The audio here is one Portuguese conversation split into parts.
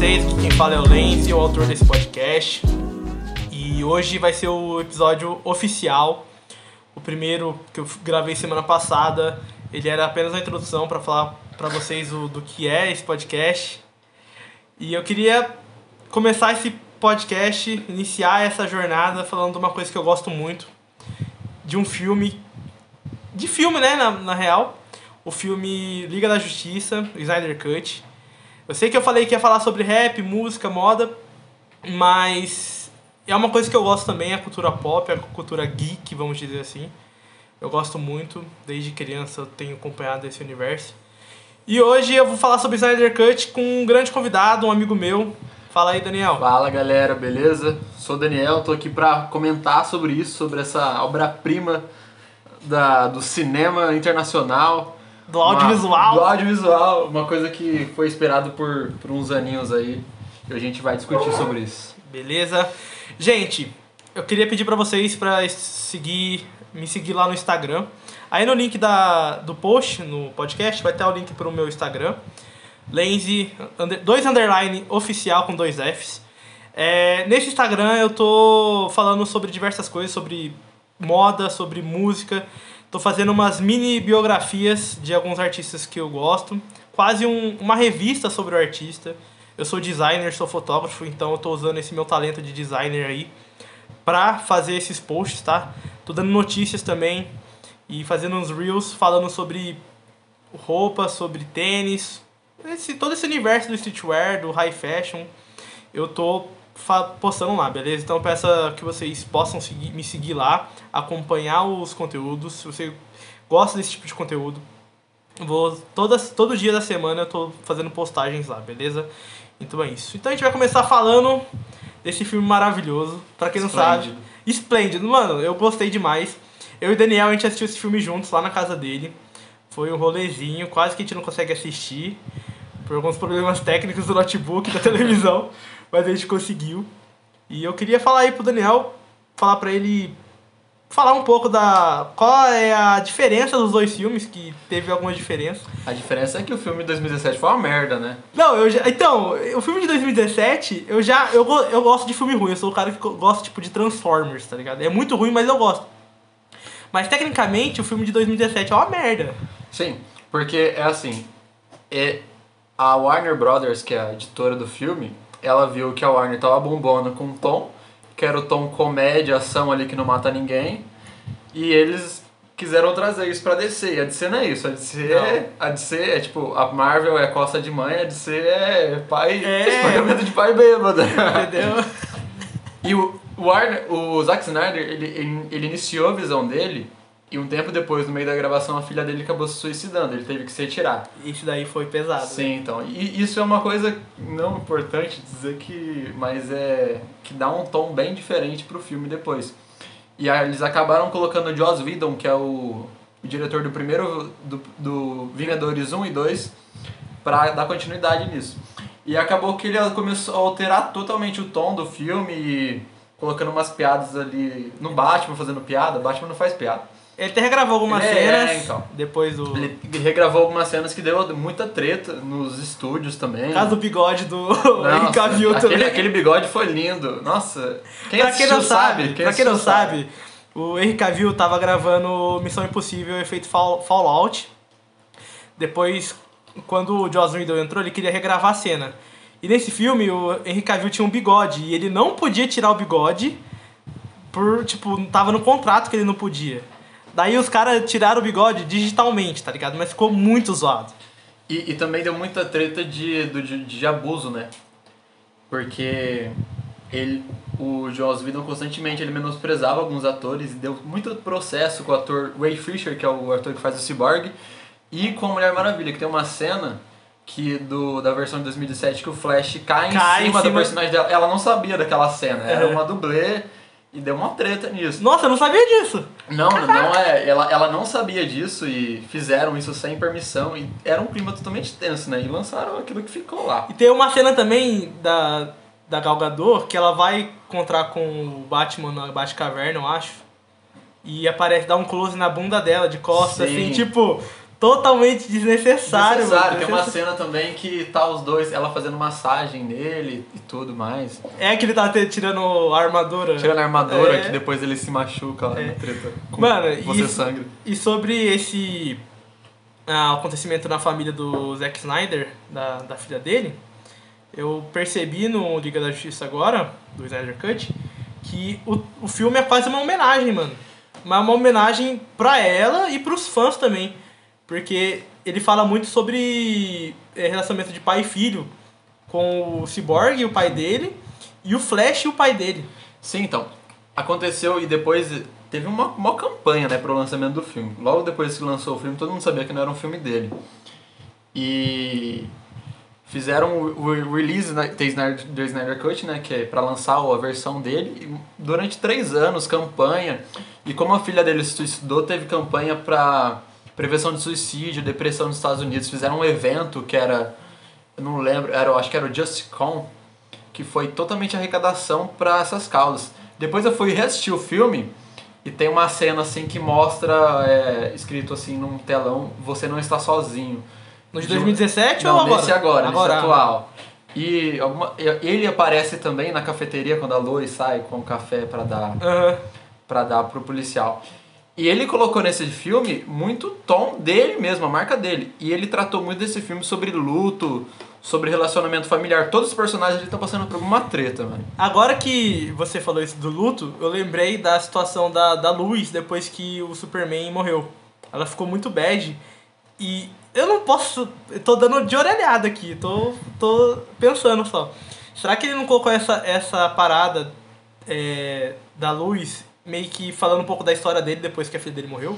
vocês? Aqui quem fala é o Lenzi, o autor desse podcast. E hoje vai ser o episódio oficial, o primeiro que eu gravei semana passada. Ele era apenas uma introdução para falar para vocês o, do que é esse podcast. E eu queria começar esse podcast, iniciar essa jornada falando de uma coisa que eu gosto muito, de um filme, de filme, né, na, na real, o filme Liga da Justiça, Snyder Cut. Eu sei que eu falei que ia falar sobre rap, música, moda, mas é uma coisa que eu gosto também, a cultura pop, a cultura geek, vamos dizer assim. Eu gosto muito, desde criança eu tenho acompanhado esse universo. E hoje eu vou falar sobre Snyder Cut com um grande convidado, um amigo meu. Fala aí, Daniel. Fala galera, beleza? Sou o Daniel, tô aqui pra comentar sobre isso, sobre essa obra-prima da, do cinema internacional. Do audiovisual. Uma, do audiovisual, uma coisa que foi esperado por, por uns aninhos aí. E a gente vai discutir sobre isso. Beleza? Gente, eu queria pedir para vocês para seguir, me seguir lá no Instagram. Aí no link da, do post, no podcast, vai ter o link pro meu Instagram. Lenzi, under, dois underline oficial com dois Fs. É, nesse Instagram eu tô falando sobre diversas coisas, sobre moda, sobre música. Tô fazendo umas mini biografias de alguns artistas que eu gosto. Quase um, uma revista sobre o artista. Eu sou designer, sou fotógrafo, então eu tô usando esse meu talento de designer aí pra fazer esses posts, tá? Tô dando notícias também e fazendo uns reels falando sobre roupa, sobre tênis, esse, todo esse universo do streetwear, do high fashion. Eu tô postando lá, beleza? Então peço que vocês possam seguir, me seguir lá, acompanhar os conteúdos. Se você gosta desse tipo de conteúdo, vou todas, todo dia da semana eu tô fazendo postagens lá, beleza? Então é isso. Então a gente vai começar falando desse filme maravilhoso. Pra quem não sabe. Esplêndido. Mano, eu gostei demais. Eu e o Daniel, a gente assistiu esse filme juntos lá na casa dele. Foi um rolezinho, quase que a gente não consegue assistir. Por alguns problemas técnicos do notebook, da televisão mas a gente conseguiu. E eu queria falar aí pro Daniel, falar pra ele falar um pouco da qual é a diferença dos dois filmes, que teve alguma diferença. A diferença é que o filme de 2017 foi uma merda, né? Não, eu já, então, o filme de 2017, eu já eu, eu gosto de filme ruim, eu sou o cara que gosta tipo de Transformers, tá ligado? É muito ruim, mas eu gosto. Mas tecnicamente o filme de 2017 é uma merda. Sim, porque é assim, é a Warner Brothers, que é a editora do filme, ela viu que a Warner tava bombando com o tom, que era o tom comédia, ação ali que não mata ninguém, e eles quiseram trazer isso pra DC. E a DC não é isso. A DC, é, a DC é tipo, a Marvel é costa de mãe, a DC é pai. É. Pagamento de pai bêbado. Entendeu? e o Warner, o Zack Snyder, ele, ele, ele iniciou a visão dele e um tempo depois, no meio da gravação, a filha dele acabou se suicidando, ele teve que se retirar. Isso daí foi pesado. Sim, né? então. E isso é uma coisa não importante dizer que. Mas é. que dá um tom bem diferente pro filme depois. E aí, eles acabaram colocando o Joss Whedon, que é o, o diretor do primeiro. do, do Vingadores 1 e 2, pra dar continuidade nisso. E acabou que ele começou a alterar totalmente o tom do filme e colocando umas piadas ali no Batman, fazendo piada. Batman não faz piada. Ele até regravou algumas ele cenas. É, então. Depois do. Ele regravou algumas cenas que deu muita treta nos estúdios também. Caso do bigode do Henry Cavill aquele, também. Aquele bigode foi lindo. Nossa. Quem pra quem não sabe, sabe quem pra quem não sabe, sabe, o Henry Cavill tava gravando Missão Impossível Efeito Fallout. Depois, quando o Joss Whedon entrou, ele queria regravar a cena. E nesse filme, o Henry Cavill tinha um bigode. E ele não podia tirar o bigode por, tipo, tava no contrato que ele não podia. Daí os caras tiraram o bigode digitalmente, tá ligado? Mas ficou muito zoado. E, e também deu muita treta de, de, de abuso, né? Porque ele, o Joss Whedon constantemente ele menosprezava alguns atores e deu muito processo com o ator Ray Fisher, que é o ator que faz o Cyborg, e com a Mulher Maravilha, que tem uma cena que do, da versão de 2017 que o Flash cai, cai em, cima em, cima do personagem dela. Ela não sabia daquela cena, era uma dublê e deu uma treta nisso. Nossa, eu não sabia disso. Não, não é. Ela, ela não sabia disso e fizeram isso sem permissão. E era um clima totalmente tenso, né? E lançaram aquilo que ficou lá. E tem uma cena também da, da Gal Gadot que ela vai encontrar com o Batman na Batcaverna, eu acho. E aparece, dá um close na bunda dela, de costas, assim, tipo totalmente desnecessário. Necessário. mano. Tem uma cena também que tá os dois, ela fazendo massagem nele e tudo mais. É que ele tá tirando a armadura. Tirando a armadura, É. que depois ele se machuca lá É. na treta. Com Mano, você isso- sangra. E sobre esse ah, acontecimento na família do Zack Snyder, da, da filha dele, eu percebi no Liga da Justiça agora, do Snyder Cut, que o, o filme é quase uma homenagem, mano. Mas uma homenagem pra ela e pros fãs também. Porque ele fala muito sobre eh, relacionamento de pai e filho com o Cyborg e o pai dele, e o Flash e o pai dele. Sim, então. Aconteceu e depois teve uma, uma campanha, né, pro lançamento do filme. Logo depois que lançou o filme, todo mundo sabia que não era um filme dele. E fizeram o, o release do Snyder, Snyder Cut, né, que é pra lançar a versão dele. Durante três anos, campanha. E como a filha dele se suicidou, teve campanha pra prevenção de suicídio, depressão nos Estados Unidos. Fizeram um evento que era, eu não lembro, era, acho que era o JustCon, que foi totalmente arrecadação para essas causas. Depois eu fui reassistir o filme e tem uma cena assim que mostra é, escrito assim num telão, você não está sozinho. No de De um- 2017 Não, ou agora? nesse agora, Agora. nesse atual. E alguma, ele aparece também na cafeteria quando a Lois sai com o café para dar Aham. para dar pro policial. E ele colocou nesse filme muito tom dele mesmo, a marca dele. E ele tratou muito desse filme sobre luto, sobre relacionamento familiar. Todos os personagens estão passando por alguma treta, mano. Agora que você falou isso do luto, eu lembrei da situação da, da Luz depois que o Superman morreu. Ela ficou muito bad. E eu não posso. Eu tô dando de orelhada aqui, tô, tô pensando só. Será que ele não colocou essa, essa parada é, da Luz meio que falando um pouco da história dele depois que a filha dele morreu?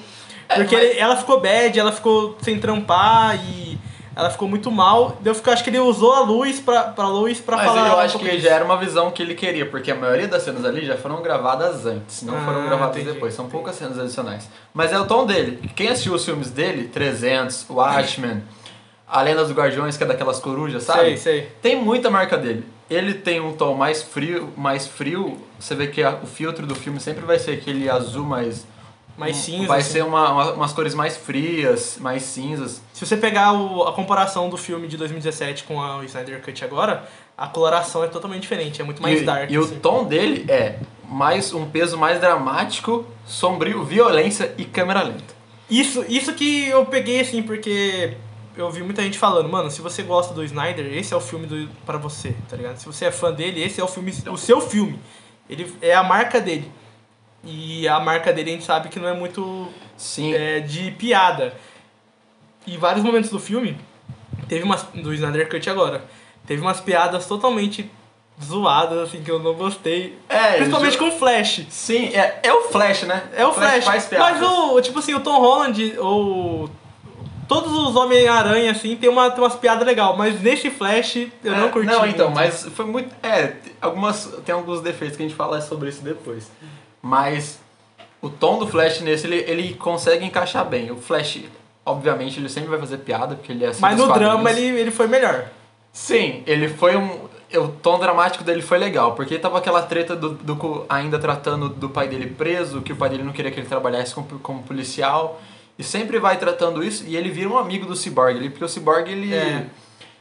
É, Porque mas- ele- ela ficou bad, ela ficou sem trampar e ela ficou muito mal. Eu fico- acho que ele usou a luz pra, pra luz pra Mas falar. eu um acho pouco que já era uma visão que ele queria, porque a maioria das cenas ali já foram gravadas antes, não Ah, foram gravadas entendi, depois. São entendi. poucas cenas adicionais. Mas é o tom dele. Quem assistiu os filmes dele, 300, Watchmen, A Lenda dos Guardiões, que é daquelas corujas, sabe? Sei, sei. Tem muita marca dele. Ele tem um tom mais frio, mais frio. Você vê que a- o filtro do filme sempre vai ser aquele azul mais Mais cinza. Vai assim. ser uma, uma- umas cores mais frias, mais cinzas. Se você pegar o- a comparação do filme de 2017 com a, o Snyder Cut agora, a coloração é totalmente diferente, é muito mais e, dark. E o assim. tom dele é mais um peso mais dramático, sombrio, violência e câmera lenta. Isso, isso que eu peguei assim, porque eu vi muita gente falando, mano, se você gosta do Snyder, esse é o filme do, pra você, tá ligado? Se você é fã dele, esse é o filme, o seu filme. Ele é a marca dele. E a marca dele a gente sabe que não é muito Sim. é, de piada. E vários momentos do filme, teve umas. Do Snyder Cut agora, teve umas piadas totalmente zoadas, assim, que eu não gostei. É, Principalmente ju- com o Flash. Sim, é, é o Flash, né? É o Flash. piadas. Mas o, tipo assim, o Tom Holland, ou. Todos os Homem-Aranha, assim, tem, uma, tem umas piadas legais, mas nesse Flash eu não É, curti. Não, então, muito. mas foi muito. É, algumas, tem alguns defeitos que a gente fala sobre isso depois. Mas o tom do Flash nesse, ele, ele consegue encaixar bem. O Flash, obviamente, ele sempre vai fazer piada, porque ele é assim Mas no drama ele, ele foi melhor. Sim, ele foi um. O tom dramático dele foi legal, porque tava aquela treta do, do ainda tratando do pai dele preso, que o pai dele não queria que ele trabalhasse como, como policial. E sempre vai tratando isso, e ele vira um amigo do Cyborg ali, porque o Cyborg ele É.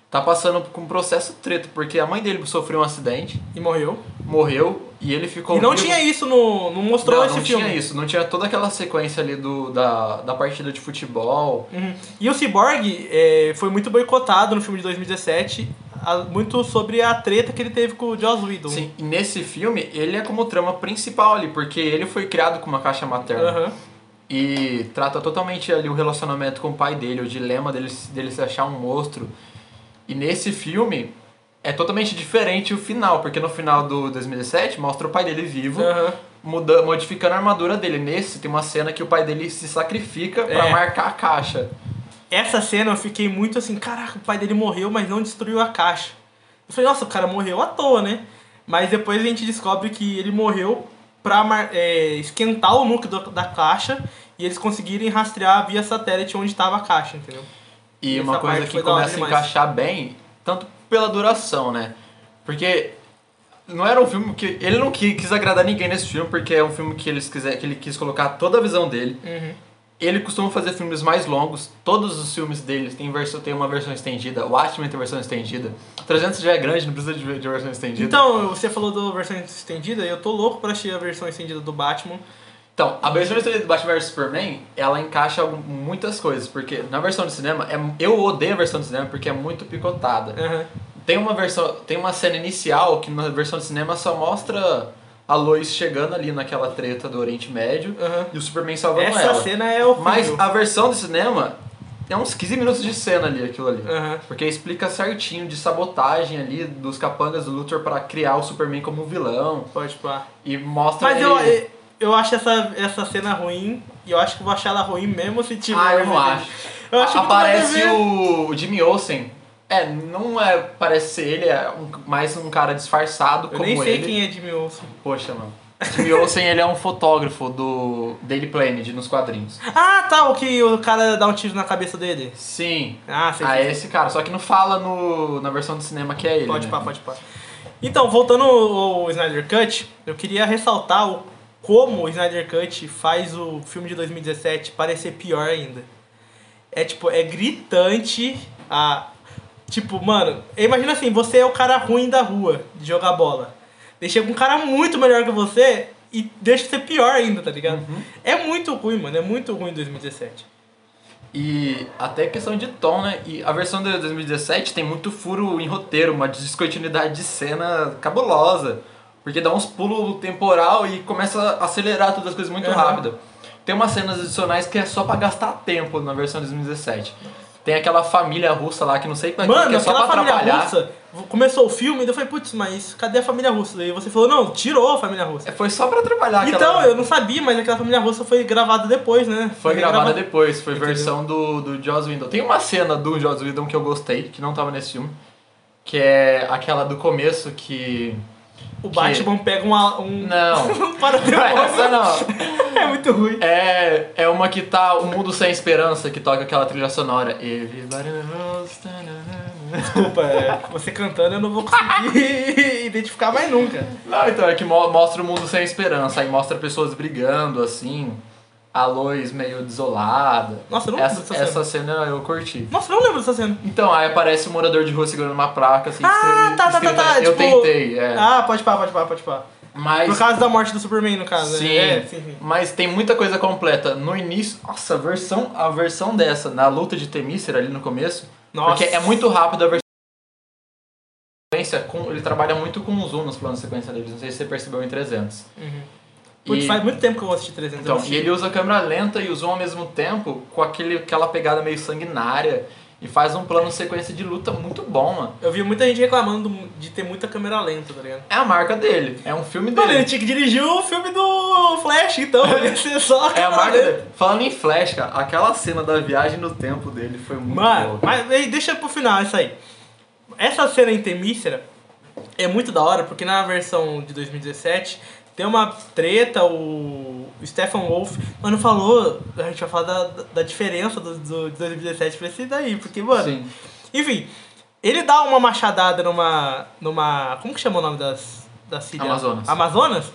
tá passando por um processo treta, porque a mãe dele sofreu um acidente, E morreu. morreu, e ele ficou. e não vivo. tinha isso no. Não mostrou Não, esse não filme. tinha isso, não tinha toda aquela sequência ali do, da, da partida de futebol. Uhum. E o Cyborg é, foi muito boicotado no filme de 2017, a- muito sobre a treta que ele teve com o Joss Whedon. Sim, e nesse filme ele é como trama principal ali, porque ele foi criado com uma caixa materna. Aham. E trata totalmente ali o relacionamento com o pai dele, o dilema dele, dele se achar um monstro. E nesse filme é totalmente diferente o final, porque no final do 2017 mostra o pai dele vivo, Aham. muda, modificando a armadura dele. Nesse tem uma cena que o pai dele se sacrifica pra É. marcar a caixa. Essa cena eu fiquei muito assim, caraca, o pai dele morreu, mas não destruiu a caixa. Eu falei, nossa, o cara morreu à toa, né? Mas depois a gente descobre que ele morreu pra é, esquentar o núcleo da caixa e eles conseguirem rastrear via satélite onde estava a caixa, entendeu? E Essa uma coisa que começa a demais. encaixar bem, tanto pela duração, né? Porque não era um filme que. Ele não qui- quis agradar ninguém nesse filme, porque é um filme que, eles quiser, que ele quis colocar toda a visão dele. Uhum. Ele costuma fazer filmes mais longos. Todos os filmes dele tem, versão, tem uma versão estendida. O Watchmen tem versão estendida. 300 já é grande, não precisa de, de versão estendida. Então, você falou da versão estendida e eu tô louco pra assistir a versão estendida do Batman. Então, a versão estendida do Batman vs Superman, ela encaixa muitas coisas. Porque na versão de cinema, é, eu odeio a versão de cinema porque é muito picotada. Aham. Tem uma versão, tem uma cena inicial que na versão de cinema só mostra a Lois chegando ali naquela treta do Oriente Médio Aham. e o Superman salvando Essa ela. cena é horrível. Mas a versão de cinema é uns 15 minutos de cena ali, aquilo ali. Aham. Porque explica certinho de sabotagem ali dos capangas do Luthor pra criar o Superman como vilão Pode pá. e mostra Mas ele... eu, eu acho essa, essa cena ruim e eu acho que vou achar ela ruim mesmo se tiver. Ah, eu não acho. Eu acho que Aparece o, Jimmy Olsen. É, não é, parece ser ele, é um- mais um cara disfarçado Eu como nem sei ele. quem é Jimmy Olsen. Poxa, mano. Jimmy Olsen, ele é um fotógrafo do Daily Planet, nos quadrinhos. Ah, tá, o que o cara dá um tiro na cabeça dele. Sim. Ah, sei. Ah, sei. é esse cara. Só que não fala no, na versão de cinema que é ele. Pode né? pá, pode pá. Então, voltando ao Snyder Cut, eu queria ressaltar o, como o Snyder Cut faz o filme de 2017 parecer pior ainda. É tipo, é gritante a. Tipo, mano, imagina assim, você é o cara ruim da rua de jogar bola. Chega um cara muito melhor que você e deixa ser pior ainda, tá ligado? Uhum. É muito ruim, mano. É muito ruim 2017. E até questão de tom, né? E a versão de 2017 tem muito furo em roteiro, uma descontinuidade de cena cabulosa. Porque dá uns pulos temporal e começa a acelerar todas as coisas muito Uhum. rápido. Tem umas cenas adicionais que é só pra gastar tempo na versão de 2017. Tem aquela família russa lá que não sei pra Mano, que é só aquela pra família atrapalhar. russa, começou o filme, daí eu falei, putz, mas cadê a família russa? Daí você falou, não, tirou a família russa. É, Foi só pra atrapalhar Então, aquela... eu não sabia, mas aquela família russa foi gravada depois, né? Foi gravada grava- depois, foi Entendeu? versão do, do Joss Whedon. Tem uma cena do Joss Whedon que eu gostei, que não tava nesse filme, que é aquela do começo que... O Batman pega uma, um... Não. um para Essa não. É muito ruim. É, é uma que tá O Mundo Sem Esperança, que toca aquela trilha sonora. Everybody knows. Desculpa, é, você cantando eu não vou conseguir identificar mais nunca. Não, então, é que mo- mostra o mundo sem esperança. Aí mostra pessoas brigando, assim. A Lois meio desolada. Nossa, eu não lembro essa, dessa essa cena eu curti. Nossa, eu não lembro dessa cena. Então, aí aparece um morador de rua segurando uma placa, assim, Ah, tá, tá, tá, tá. Eu tipo... tentei, é. Ah, pode pá, pode pá, pode pá. Mas... Por causa da morte do Superman, no caso, Sim, né? É, sim, sim. mas tem muita coisa completa. No início, nossa, a versão, a versão dessa, na luta de Temícera ali no começo, Nossa. porque é muito rápido a versão ele trabalha muito com o zoom nos planos de sequência dele, não sei se você percebeu em 300. Uhum. Putz, E- faz muito tempo que eu vou assistir 300. eu Então, assisti. e ele usa a câmera lenta e o zoom ao mesmo tempo, com aquele, aquela pegada meio sanguinária, e faz um plano sequência de luta muito bom, mano. Eu vi muita gente reclamando do- de ter muita câmera lenta, tá ligado? É a marca dele, é um filme Mano, ele dele. tinha que dirigir o filme do Flash, então. Ia ser só É a marca dele. Falando em Flash, cara, aquela cena da viagem no tempo dele foi muito Mano, boa. mas ei, deixa pro final isso aí. Essa cena em Temícera é muito da hora, porque na versão de 2017 tem uma treta, o Stephen Wolf, mano, falou, a gente vai falar da, da diferença do, do, de 2017 pra esse daí, porque, mano, Sim. enfim, ele dá uma machadada numa, numa, como que chama o nome das, das cidades? Amazonas. Amazonas,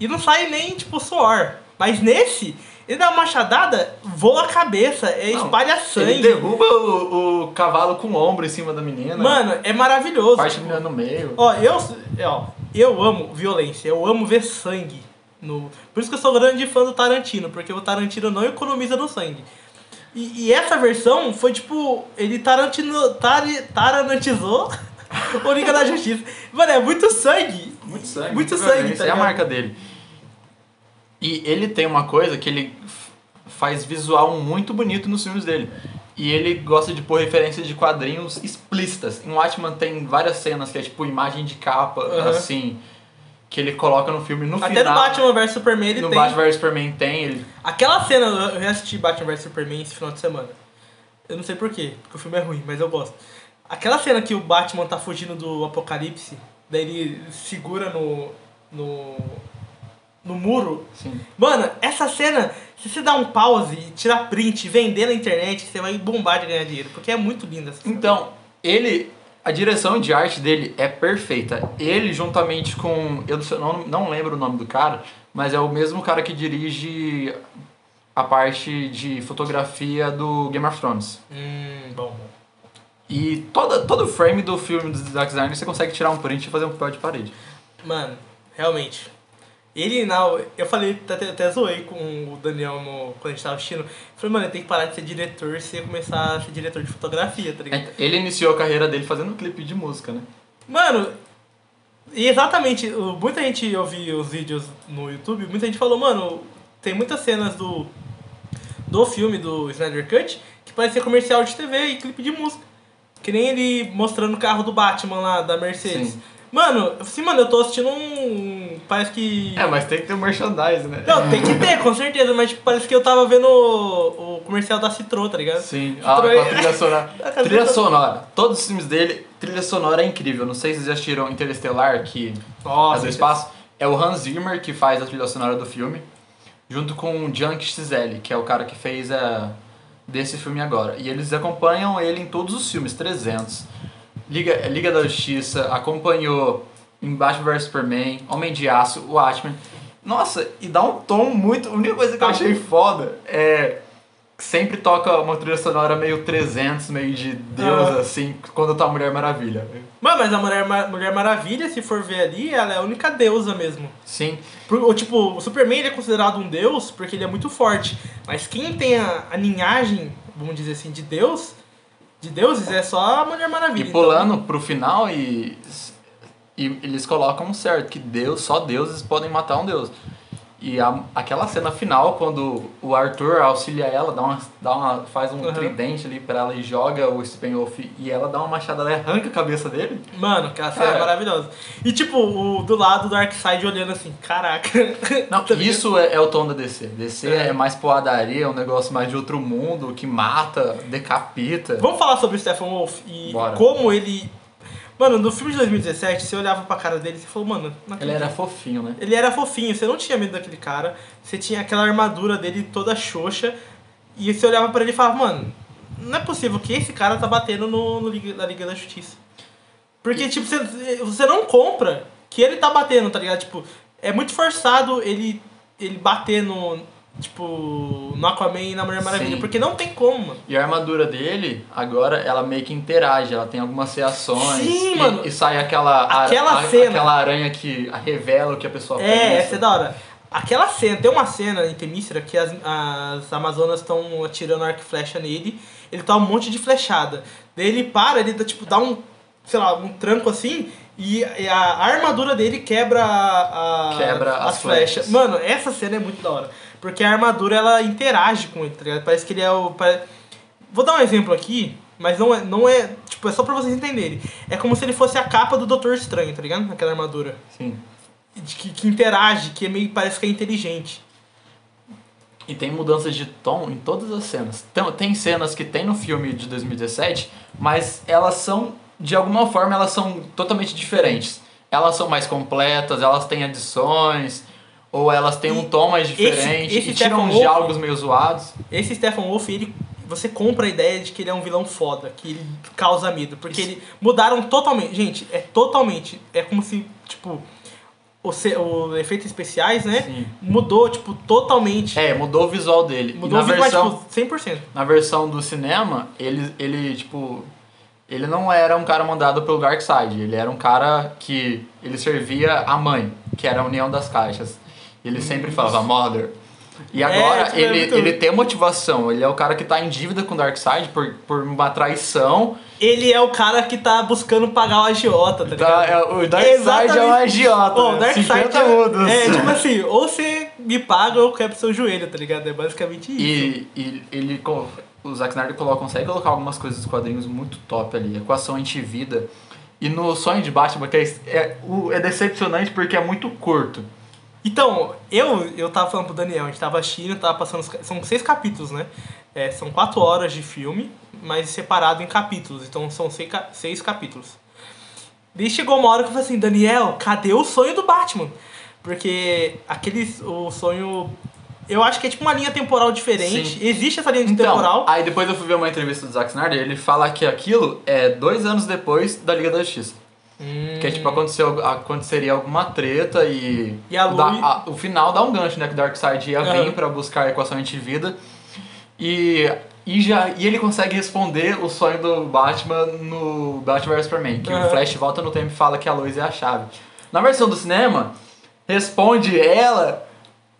e não sai nem, tipo, suor. Mas nesse, ele dá uma machadada, voa a cabeça, é, Não, espalha sangue. Ele derruba o, o cavalo com o ombro em cima da menina. Mano, é maravilhoso. parte a tipo, menina no meio. Ó, eu, ó, eu amo violência, eu amo ver sangue. No... Por isso que eu sou grande fã do Tarantino, porque o Tarantino não economiza no sangue. E, e essa versão foi tipo, ele tarantino, tari, taranantizou o Liga da Justiça. Mano, é muito sangue. Muito sangue. Muito sangue, tá É a marca dele. E ele tem uma coisa que ele faz visual muito bonito nos filmes dele. E ele gosta de pôr referências de quadrinhos explícitas. Em Watchman tem várias cenas que é tipo imagem de capa, Aham. assim, que ele coloca no filme. No Até final, no Batman vs Superman ele no tem. Batman vs Superman tem, ele Aquela cena, eu reassisti Batman vs Superman esse final de semana. Eu não sei porquê, porque o filme é ruim, mas eu gosto. Aquela cena que o Batman tá fugindo do apocalipse, daí ele segura no. no. no muro. Sim. Mano, essa cena, se você dá um pause e tirar print e vender na internet, você vai bombar de ganhar dinheiro, porque é muito linda essa. Então, ele. A direção de arte dele é perfeita. Ele, juntamente com. Eu não, não lembro o nome do cara, mas é o mesmo cara que dirige a parte de fotografia do Game of Thrones. Hum, bom. E toda, todo o frame do filme do Zack Snyder você consegue tirar um print e fazer um papel de parede. Mano, realmente. Ele, não, eu falei, até, até zoei com o Daniel no, quando a gente tava assistindo. Falei, mano, ele tem que parar de ser diretor e você começar a ser diretor de fotografia, tá ligado? Ele iniciou a carreira dele fazendo um clipe de música, né? Mano, e exatamente, muita gente ouviu os vídeos no YouTube, muita gente falou, mano, tem muitas cenas do, do filme do Snyder Cut que parecia comercial de TV e clipe de música. Que nem ele mostrando o carro do Batman lá, da Mercedes. Sim. Mano, assim, mano, eu tô assistindo um. Parece que. É, mas tem que ter um merchandise, né? Não, tem que ter, com certeza, mas tipo, parece que eu tava vendo o, o comercial da Citroën, tá ligado? Sim, Citroën- a, com a trilha sonora. A trilha sonora. Todos os filmes dele, trilha sonora é incrível. Não sei se vocês já assistiram Interestelar, que Nossa, é do espaço. É o Hans Zimmer que faz a trilha sonora do filme, junto com o Junk XL, que é o cara que fez a desse filme agora. E eles acompanham ele em todos os filmes, 300. Liga, Liga da Justiça, acompanhou Embaixo vs Superman, Homem de Aço, Watchmen. Nossa, e dá um tom muito. A única coisa que eu Tá. achei foda é. Sempre toca uma trilha sonora meio 300, meio de Deus, Aham. assim, quando tá Mulher Maravilha. Mano, mas a Mulher, Mar- Mulher Maravilha, se for ver ali, ela é a única deusa mesmo. Sim, Por- tipo, o Superman ele é considerado um deus porque ele é muito forte. Mas quem tem a, a linhagem, vamos dizer assim, de deus, de deuses, é só a Mulher Maravilha. E Então, pulando pro final e, e eles colocam certo que Deus, só deuses podem matar um deus. E a- aquela cena final, quando o Arthur auxilia ela, dá uma, dá uma, faz um Uhum. tridente ali pra ela e joga o Steppenwolf e ela dá uma machadada e arranca a cabeça dele. Mano, aquela cena é maravilhosa. E tipo, o do lado do Darkseid olhando assim, caraca. Não, Tá isso é, é o tom da DC. DC É. é. mais poadaria, é um negócio mais de outro mundo, que mata, decapita. Vamos falar sobre o Stephen Wolf e Bora. como ele. Mano, no filme de 2017, você olhava pra cara dele e você falou, mano, Ele era fofinho, né? Ele era fofinho, você não tinha medo daquele cara, você tinha aquela armadura dele toda xoxa, e você olhava pra ele e falava, mano, não é possível que esse cara tá batendo no, no Liga, na Liga da Justiça. Porque, tipo, você, você não compra que ele tá batendo, tá ligado? Tipo, é muito forçado ele, ele bater no. Tipo, no Aquaman e na Mulher Maravilha, Sim. porque não tem como, mano. E a armadura dele, agora, ela meio que interage, ela tem algumas reações. Sim, e, mano. E sai aquela, Aquela a- cena. aquela aranha que revela o que a pessoa É, pensa. essa é da hora. Aquela cena, tem uma cena em Temícera que as, as Amazonas estão atirando arco e flecha nele, ele tá um monte de flechada. Daí ele para, ele dá, tipo, dá um, sei lá, um tranco assim, e, a armadura dele quebra a, a- Quebra as flechas. Mano, essa cena é muito da hora. Porque a armadura ela interage com ele, tá ligado? Parece que ele é o. pare- Vou dar um exemplo aqui, mas não é, não é. Tipo, é só pra vocês entenderem. É como se ele fosse a capa do Doutor Estranho, tá ligado? Aquela armadura Sim. de que, que interage, que é meio, parece que é inteligente. E tem mudanças de tom em todas as cenas. Tem, tem cenas que tem no filme de 2017, mas elas são, de alguma forma, elas são totalmente diferentes. Elas são mais completas, elas têm adições, ou elas têm um tom mais esse- diferente, esse e tiram uns Steppenwolf- diálogos meio zoados. Esse Stephen Wolf, ele, você compra a ideia de que ele é um vilão foda, que ele causa medo, porque ele mudaram totalmente. Gente, é totalmente. É como se, tipo, o, o efeitos especiais, né? Sim. Mudou, tipo, totalmente. É, mudou o visual dele. Mudou o na vídeo, mas, versão, tipo, 100%. na versão do cinema, ele, ele, tipo, ele não era um cara mandado pelo Darkseid, ele era um cara que ele servia a mãe, que era a união das caixas. Ele sempre falava Mother. E agora tipo, é ele, ele tem motivação, ele é o cara que tá em dívida com o Darkseid por, por uma traição. Ele é o cara que tá buscando pagar o agiota, tá ligado? Tá, é, o Darkseid é Exatamente. agiota. Ô, o né? Darkseid 50 é, mudos. é, tipo assim, ou você me paga ou eu quebro seu joelho, tá ligado? É basicamente isso. E, e ele, o Zack Snyder coloca, consegue colocar algumas coisas dos quadrinhos muito top ali. Equação antivida. E no Sonho de Batman, que é, é, o- é decepcionante porque é muito curto. Então, eu, eu tava falando pro Daniel, a gente tava assistindo, tava passando. os São seis capítulos, né? É, são quatro horas de filme, mas separado em capítulos. Então são seis, seis capítulos. Daí chegou uma hora que eu falei assim, Daniel, cadê o sonho do Batman? Porque aquele. O sonho. Eu acho que é tipo uma linha temporal diferente. Sim. Existe essa linha Então, temporal. aí depois eu fui ver uma entrevista do Zack Snyder, ele fala que aquilo é dois anos depois da Liga da Justiça. Hum. Que é tipo, aconteceu, aconteceria alguma treta e. E a dá- a- o final dá um gancho, né? Que o Darkseid ia Aham. vir pra buscar a equação antivida. E, e, já, e ele consegue responder o sonho do Batman no Batman vs Superman. Que Aham. o Flash volta no tempo e fala que a Lois é a chave. Na versão do cinema, responde ela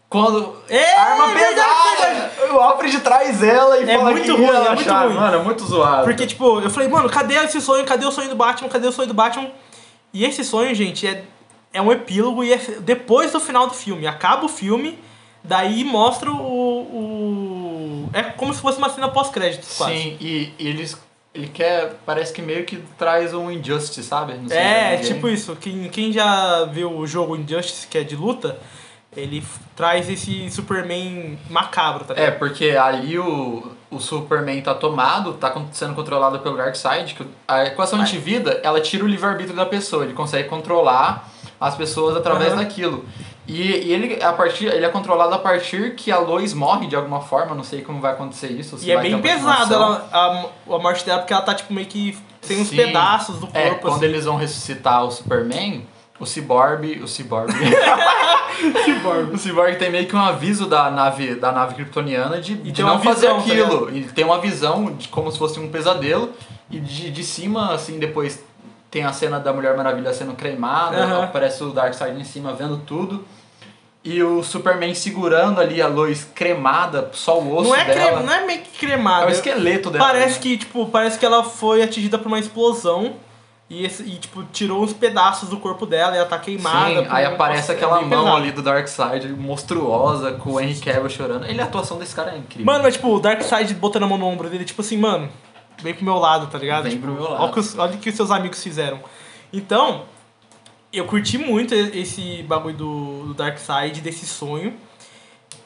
quando. É, arma verdade, pesada! O Alfred traz ela e É fala muito que ruim, ela é a muito ruim. Mano, é muito zoado. Porque, tipo, eu falei, mano, cadê esse sonho? Cadê o sonho do Batman? Cadê o sonho do Batman? E esse sonho, gente, é, é um epílogo e é depois do final do filme. Acaba o filme, daí mostra o. o- é como se fosse uma cena pós-créditos, quase. Sim, e, e eles. Ele quer. Parece que meio que traz um Injustice, sabe? Não sei se É, ninguém. tipo isso. Quem, quem já viu o jogo Injustice, que é de luta, ele traz esse Superman macabro, tá É, ligado? porque ali o, o Superman tá tomado, tá sendo controlado pelo Darkseid, que a equação Mas- antivida, ela tira o livre-arbítrio da pessoa, ele consegue controlar as pessoas através Aham. daquilo. E, e ele, a partir, ele é controlado a partir que a Lois morre de alguma forma, não sei como vai acontecer isso. E é bem pesado ela, a, a morte dela, porque ela tá, tipo, meio que. Tem uns Sim. pedaços do corpo, É, quando assim. eles vão ressuscitar o Superman, o Cyborg, o Cyborg, o Cyborg tem meio que um aviso da nave, da nave kryptoniana de, de não fazer visão, tá aquilo. Ele tem uma visão de como se fosse um pesadelo e de, de cima, assim, depois tem a cena da Mulher Maravilha sendo cremada, Aham. aparece o Darkseid em cima vendo tudo. E o Superman segurando ali a Lois cremada, só o osso Não é, dela. não é meio que É cremada. o esqueleto dela. Parece né? que, tipo, parece que ela foi atingida por uma explosão e, esse- e, tipo, tirou uns pedaços do corpo dela e ela tá queimada. Sim, aí um- aparece aquela mão pesado. ali do Darkseid, monstruosa, com o Henry Cavill chorando. Ele, a atuação desse cara é incrível. Mano, mas tipo, o Darkseid botando a mão no ombro dele, tipo assim, mano, vem pro meu lado, tá ligado? Vem Tipo, pro meu lado. Olha o que, os, olha o que os seus amigos fizeram. Então, eu curti muito esse bagulho do, do Darkseid, desse sonho.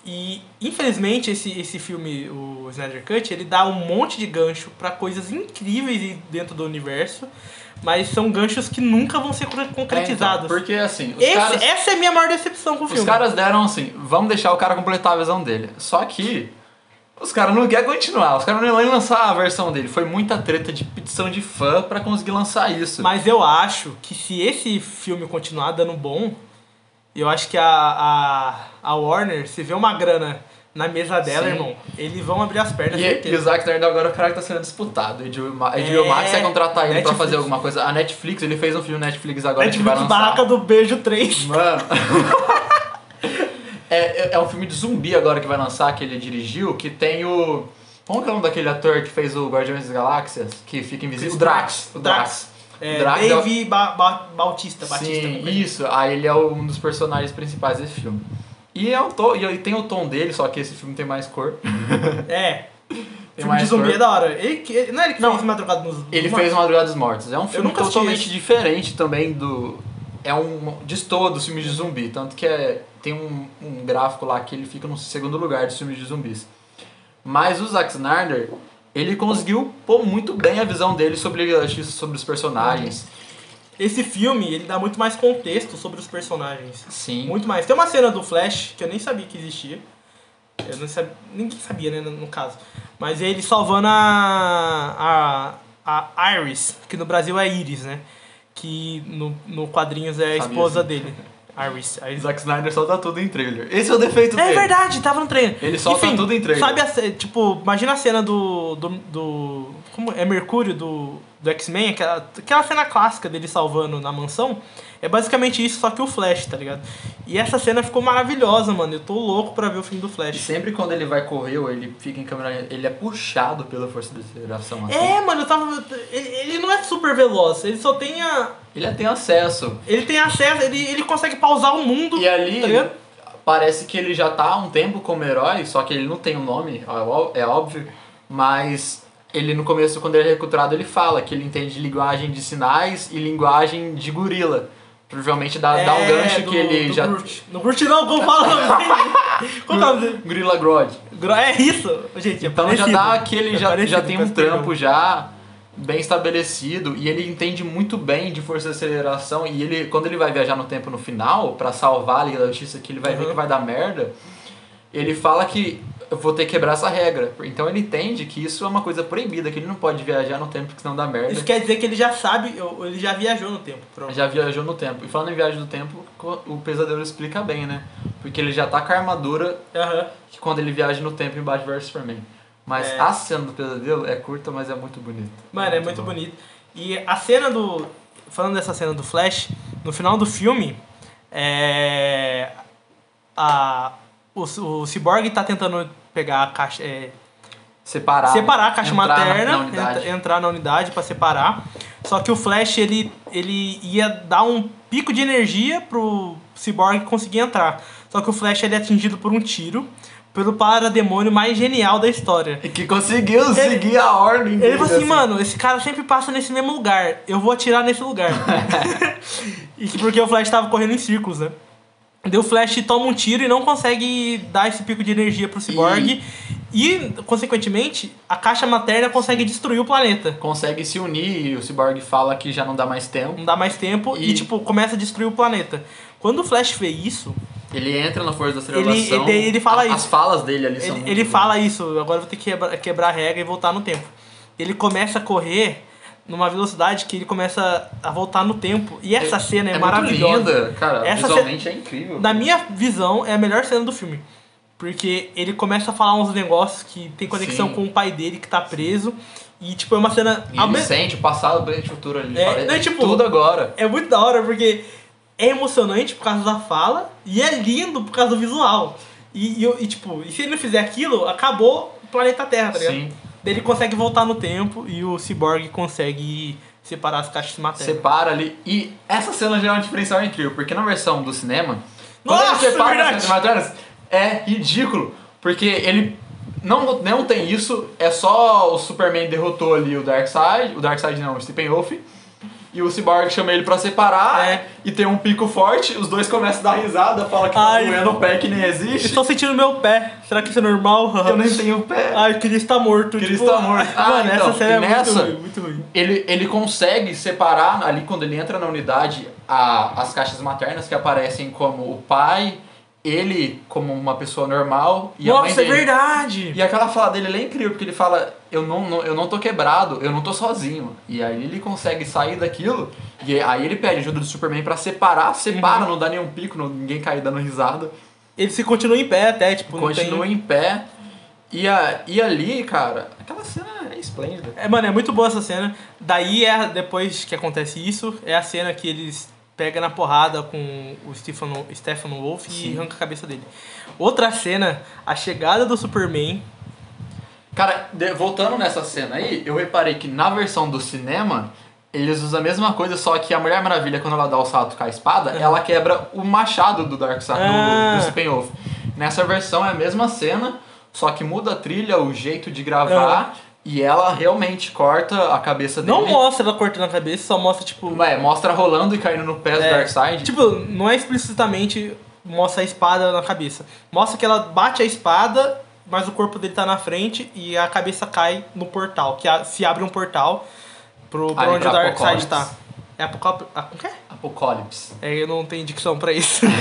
E, infelizmente, esse, esse filme, o Snyder Cut, ele dá um monte de gancho pra coisas incríveis dentro do universo, mas são ganchos que nunca vão ser É, então, concretizados. porque assim, os Esse- caras, Essa é a minha maior decepção com o os filme. caras deram assim, vamos deixar o cara completar a visão dele. Só que os caras não querem continuar, os caras não iam lançar a versão dele. Foi muita treta de petição de fã pra conseguir lançar isso. Mas eu acho que se esse filme continuar dando bom, eu acho que a, a, a Warner, se vê uma grana na mesa dela, Sim. irmão, eles vão abrir as pernas, E, e o. Zack Snyder agora é o cara que tá sendo disputado. A HBO, Ma- É, Max vai contratar ele pra Netflix. fazer alguma coisa. A Netflix, ele fez um filme Netflix agora que vai Netflix lançar. Barraca do Beijo 3. Mano. é, é- é um filme de zumbi agora que vai lançar, que ele dirigiu, que tem o. Como é o nome daquele ator que fez o Guardiões das Galáxias? Que fica invisível? O Drax. O Drax. Drax. É, O o- Dave Ba- Ba- Bautista. Batista, Sim, coisa. isso. Aí ele é um dos personagens principais desse filme. E, é to... e tem o tom dele, só que esse filme tem mais cor. É. Tem filme de zumbi cor. é da hora. Ele, ele- não é ele que Não. fez Madrugada nos Ele nos fez Mortos? Madrugada dos Mortos. É um filme totalmente diferente também do. É um. Destoa dos filmes de zumbi. Tanto que é, tem um, um gráfico lá que ele fica no segundo lugar dos filmes de zumbis. Mas o Zack Snyder, ele conseguiu pôr muito bem a visão dele sobre, sobre os personagens. Esse filme, ele dá muito mais contexto sobre os personagens. Sim. Muito mais. Tem uma cena do Flash que eu nem sabia que existia. Eu não sabia, ninguém sabia, né, no, caso. Mas ele salvando a, a, a Iris, que no Brasil é Iris, né? Que no, no quadrinhos é a esposa dele. Iris. Zack Snyder solta tudo em trailer. Esse é o defeito É dele. verdade, tava no treino. Ele solta Enfim, tudo em trailer. Sabe, a, tipo, imagina a cena do. do, do como é Mercúrio do, do X-Men, aquela, aquela cena clássica dele salvando na mansão. É basicamente isso, só que o Flash, tá ligado? E essa cena ficou maravilhosa, mano. Eu tô louco pra ver o filme do E Flash. sempre quando ele vai correr ou ele fica em câmera, ele é puxado pela força da aceleração. assim. É, mano, eu tava. Ele, não é super veloz, ele só tem a. Ele tem acesso. Ele tem acesso, ele, ele consegue pausar o mundo. E ali Tá ligado? parece que ele já tá há um tempo como herói, só que ele não tem um nome, é é óbvio, mas ele no começo, quando ele é recrutado, ele fala que ele entende linguagem de sinais e linguagem de gorila. Provavelmente dá, dá um É, gancho do- que ele do já. Groot. No Groot não, como fala? Qual é o nome dele? Grodd. Gro- É isso, gente. É Então já parecido. dá que ele É já, parecido já tem um trampo já bem estabelecido e ele entende muito bem de força de aceleração e ele quando ele vai viajar no tempo no final pra salvar a Liga da Justiça que ele vai ver Uhum. que vai dar merda ele fala que eu vou ter que quebrar essa regra. Então ele entende que isso é uma coisa proibida, que ele não pode viajar no tempo, porque senão dá merda. Isso quer dizer que ele já sabe, ou ele já viajou no tempo. Pronto. Já viajou no tempo. E falando em viagem no tempo, o pesadelo explica bem, né? Porque ele já tá com a armadura Aham. que quando ele viaja no tempo em Batman vs Superman. Mas É. a cena do pesadelo é curta, mas é muito bonita. Mano, é muito bom. bonito. E a cena do. Falando dessa cena do Flash, no final do filme, é. A, o, o Cyborg tá tentando pegar a caixa. é, Separar. separar a caixa entrar na- materna, na entrar na unidade pra separar. Só que o Flash ele, ele ia dar um pico de energia pro Cyborg conseguir entrar. Só que o Flash ele é atingido por um tiro pelo parademônio mais genial da história. E que conseguiu Ele- seguir a ordem Ele falou assim, mano, esse cara sempre passa nesse mesmo lugar. Eu vou atirar nesse lugar. e que porque o Flash tava correndo em círculos, né? O Flash toma um tiro e não consegue dar esse pico de energia pro Cyborg. E, consequentemente, a caixa materna consegue destruir o planeta. Consegue se unir e o Cyborg fala que já não dá mais tempo. Não dá mais tempo e, E- tipo, começa a destruir o planeta. Quando o Flash vê isso, Ele entra na Força da Ele- Estrelação. ele- ele fala As isso. falas dele ali são ele, ele fala isso, agora eu vou ter que quebrar, quebrar a regra e voltar no tempo. Ele começa a correr numa velocidade que ele começa a voltar no tempo. E essa cena é, é maravilhosa. Muito linda, cara. Essa visualmente é incrível. Na minha visão, é a melhor cena do filme. Porque ele começa a falar uns negócios que tem conexão Sim. com o pai dele que tá preso. E, tipo, é uma cena. E ele mes- sente o passado, o presente e o futuro ali. É, não, é tipo, tudo agora. É muito da hora, porque é emocionante por causa da fala e é lindo por causa do visual. E, e, e, tipo, e se ele não fizer aquilo, acabou o planeta Terra, tá ligado? Sim. Daí ele consegue voltar no tempo e o Cyborg consegue separar as caixas de matéria. Separa ali. E essa cena já é um diferencial incrível, porque na versão do cinema, quando Nossa, ele separa as caixas maternas, é ridículo. Porque ele não, não tem isso, é só o Superman derrotou ali o Darkseid, o Darkseid não, o Steppenwolf. E o Cyborg chama ele pra separar É. e tem um pico forte, os dois começam a dar risada, fala que Ai. tá doendo o pé que nem existe. Estou sentindo meu pé. Será que isso é normal? Eu nem tenho pé. Ai, eu queria estar morto. Queria tipo, estar morto. Ah, Mano, então, essa cena é nessa- muito ruim, muito ruim. Ele, ele consegue separar ali quando ele entra na unidade a, as caixas maternas que aparecem como o pai, ele como uma pessoa normal e Nossa, é dele. verdade! E aquela fala dele ele é incrível, porque ele fala, eu não, não- eu não tô quebrado, eu não tô sozinho. E aí ele consegue sair daquilo, e aí ele pede ajuda do Superman pra separar, separa, Uhum. não dá nenhum pico, não, ninguém cai dando risada. Ele se continua em pé até, tipo, Continua tem... em pé. E, a, e ali, cara, aquela cena é esplêndida. É, mano, é muito boa essa cena. Daí, é, depois que acontece isso, é a cena que eles pegam na porrada com o Stephen, Stephen Wolf e Sim. arranca a cabeça dele. Outra cena, a chegada do Superman. Cara, de- voltando nessa cena aí, eu reparei que na versão do cinema, eles usam a mesma coisa, só que a Mulher Maravilha, quando ela dá o salto com a espada, ela quebra o machado do Darkseid, Ah. do, do Steppenwolf. Nessa versão é a mesma cena, só que muda a trilha, o jeito de gravar, e ela realmente corta a cabeça dele. Não mostra ela cortando a cabeça, só mostra, tipo. É, mostra rolando e caindo no pé do É, Darkseid. Tipo, não é explicitamente mostra a espada na cabeça. Mostra que ela bate a espada, mas o corpo dele tá na frente e a cabeça cai no portal. Que a- se abre um portal pro, onde o Darkseid tá. É Apocalipse. Ah, como que é? Apocalipse. É, eu não tenho dicção pra isso.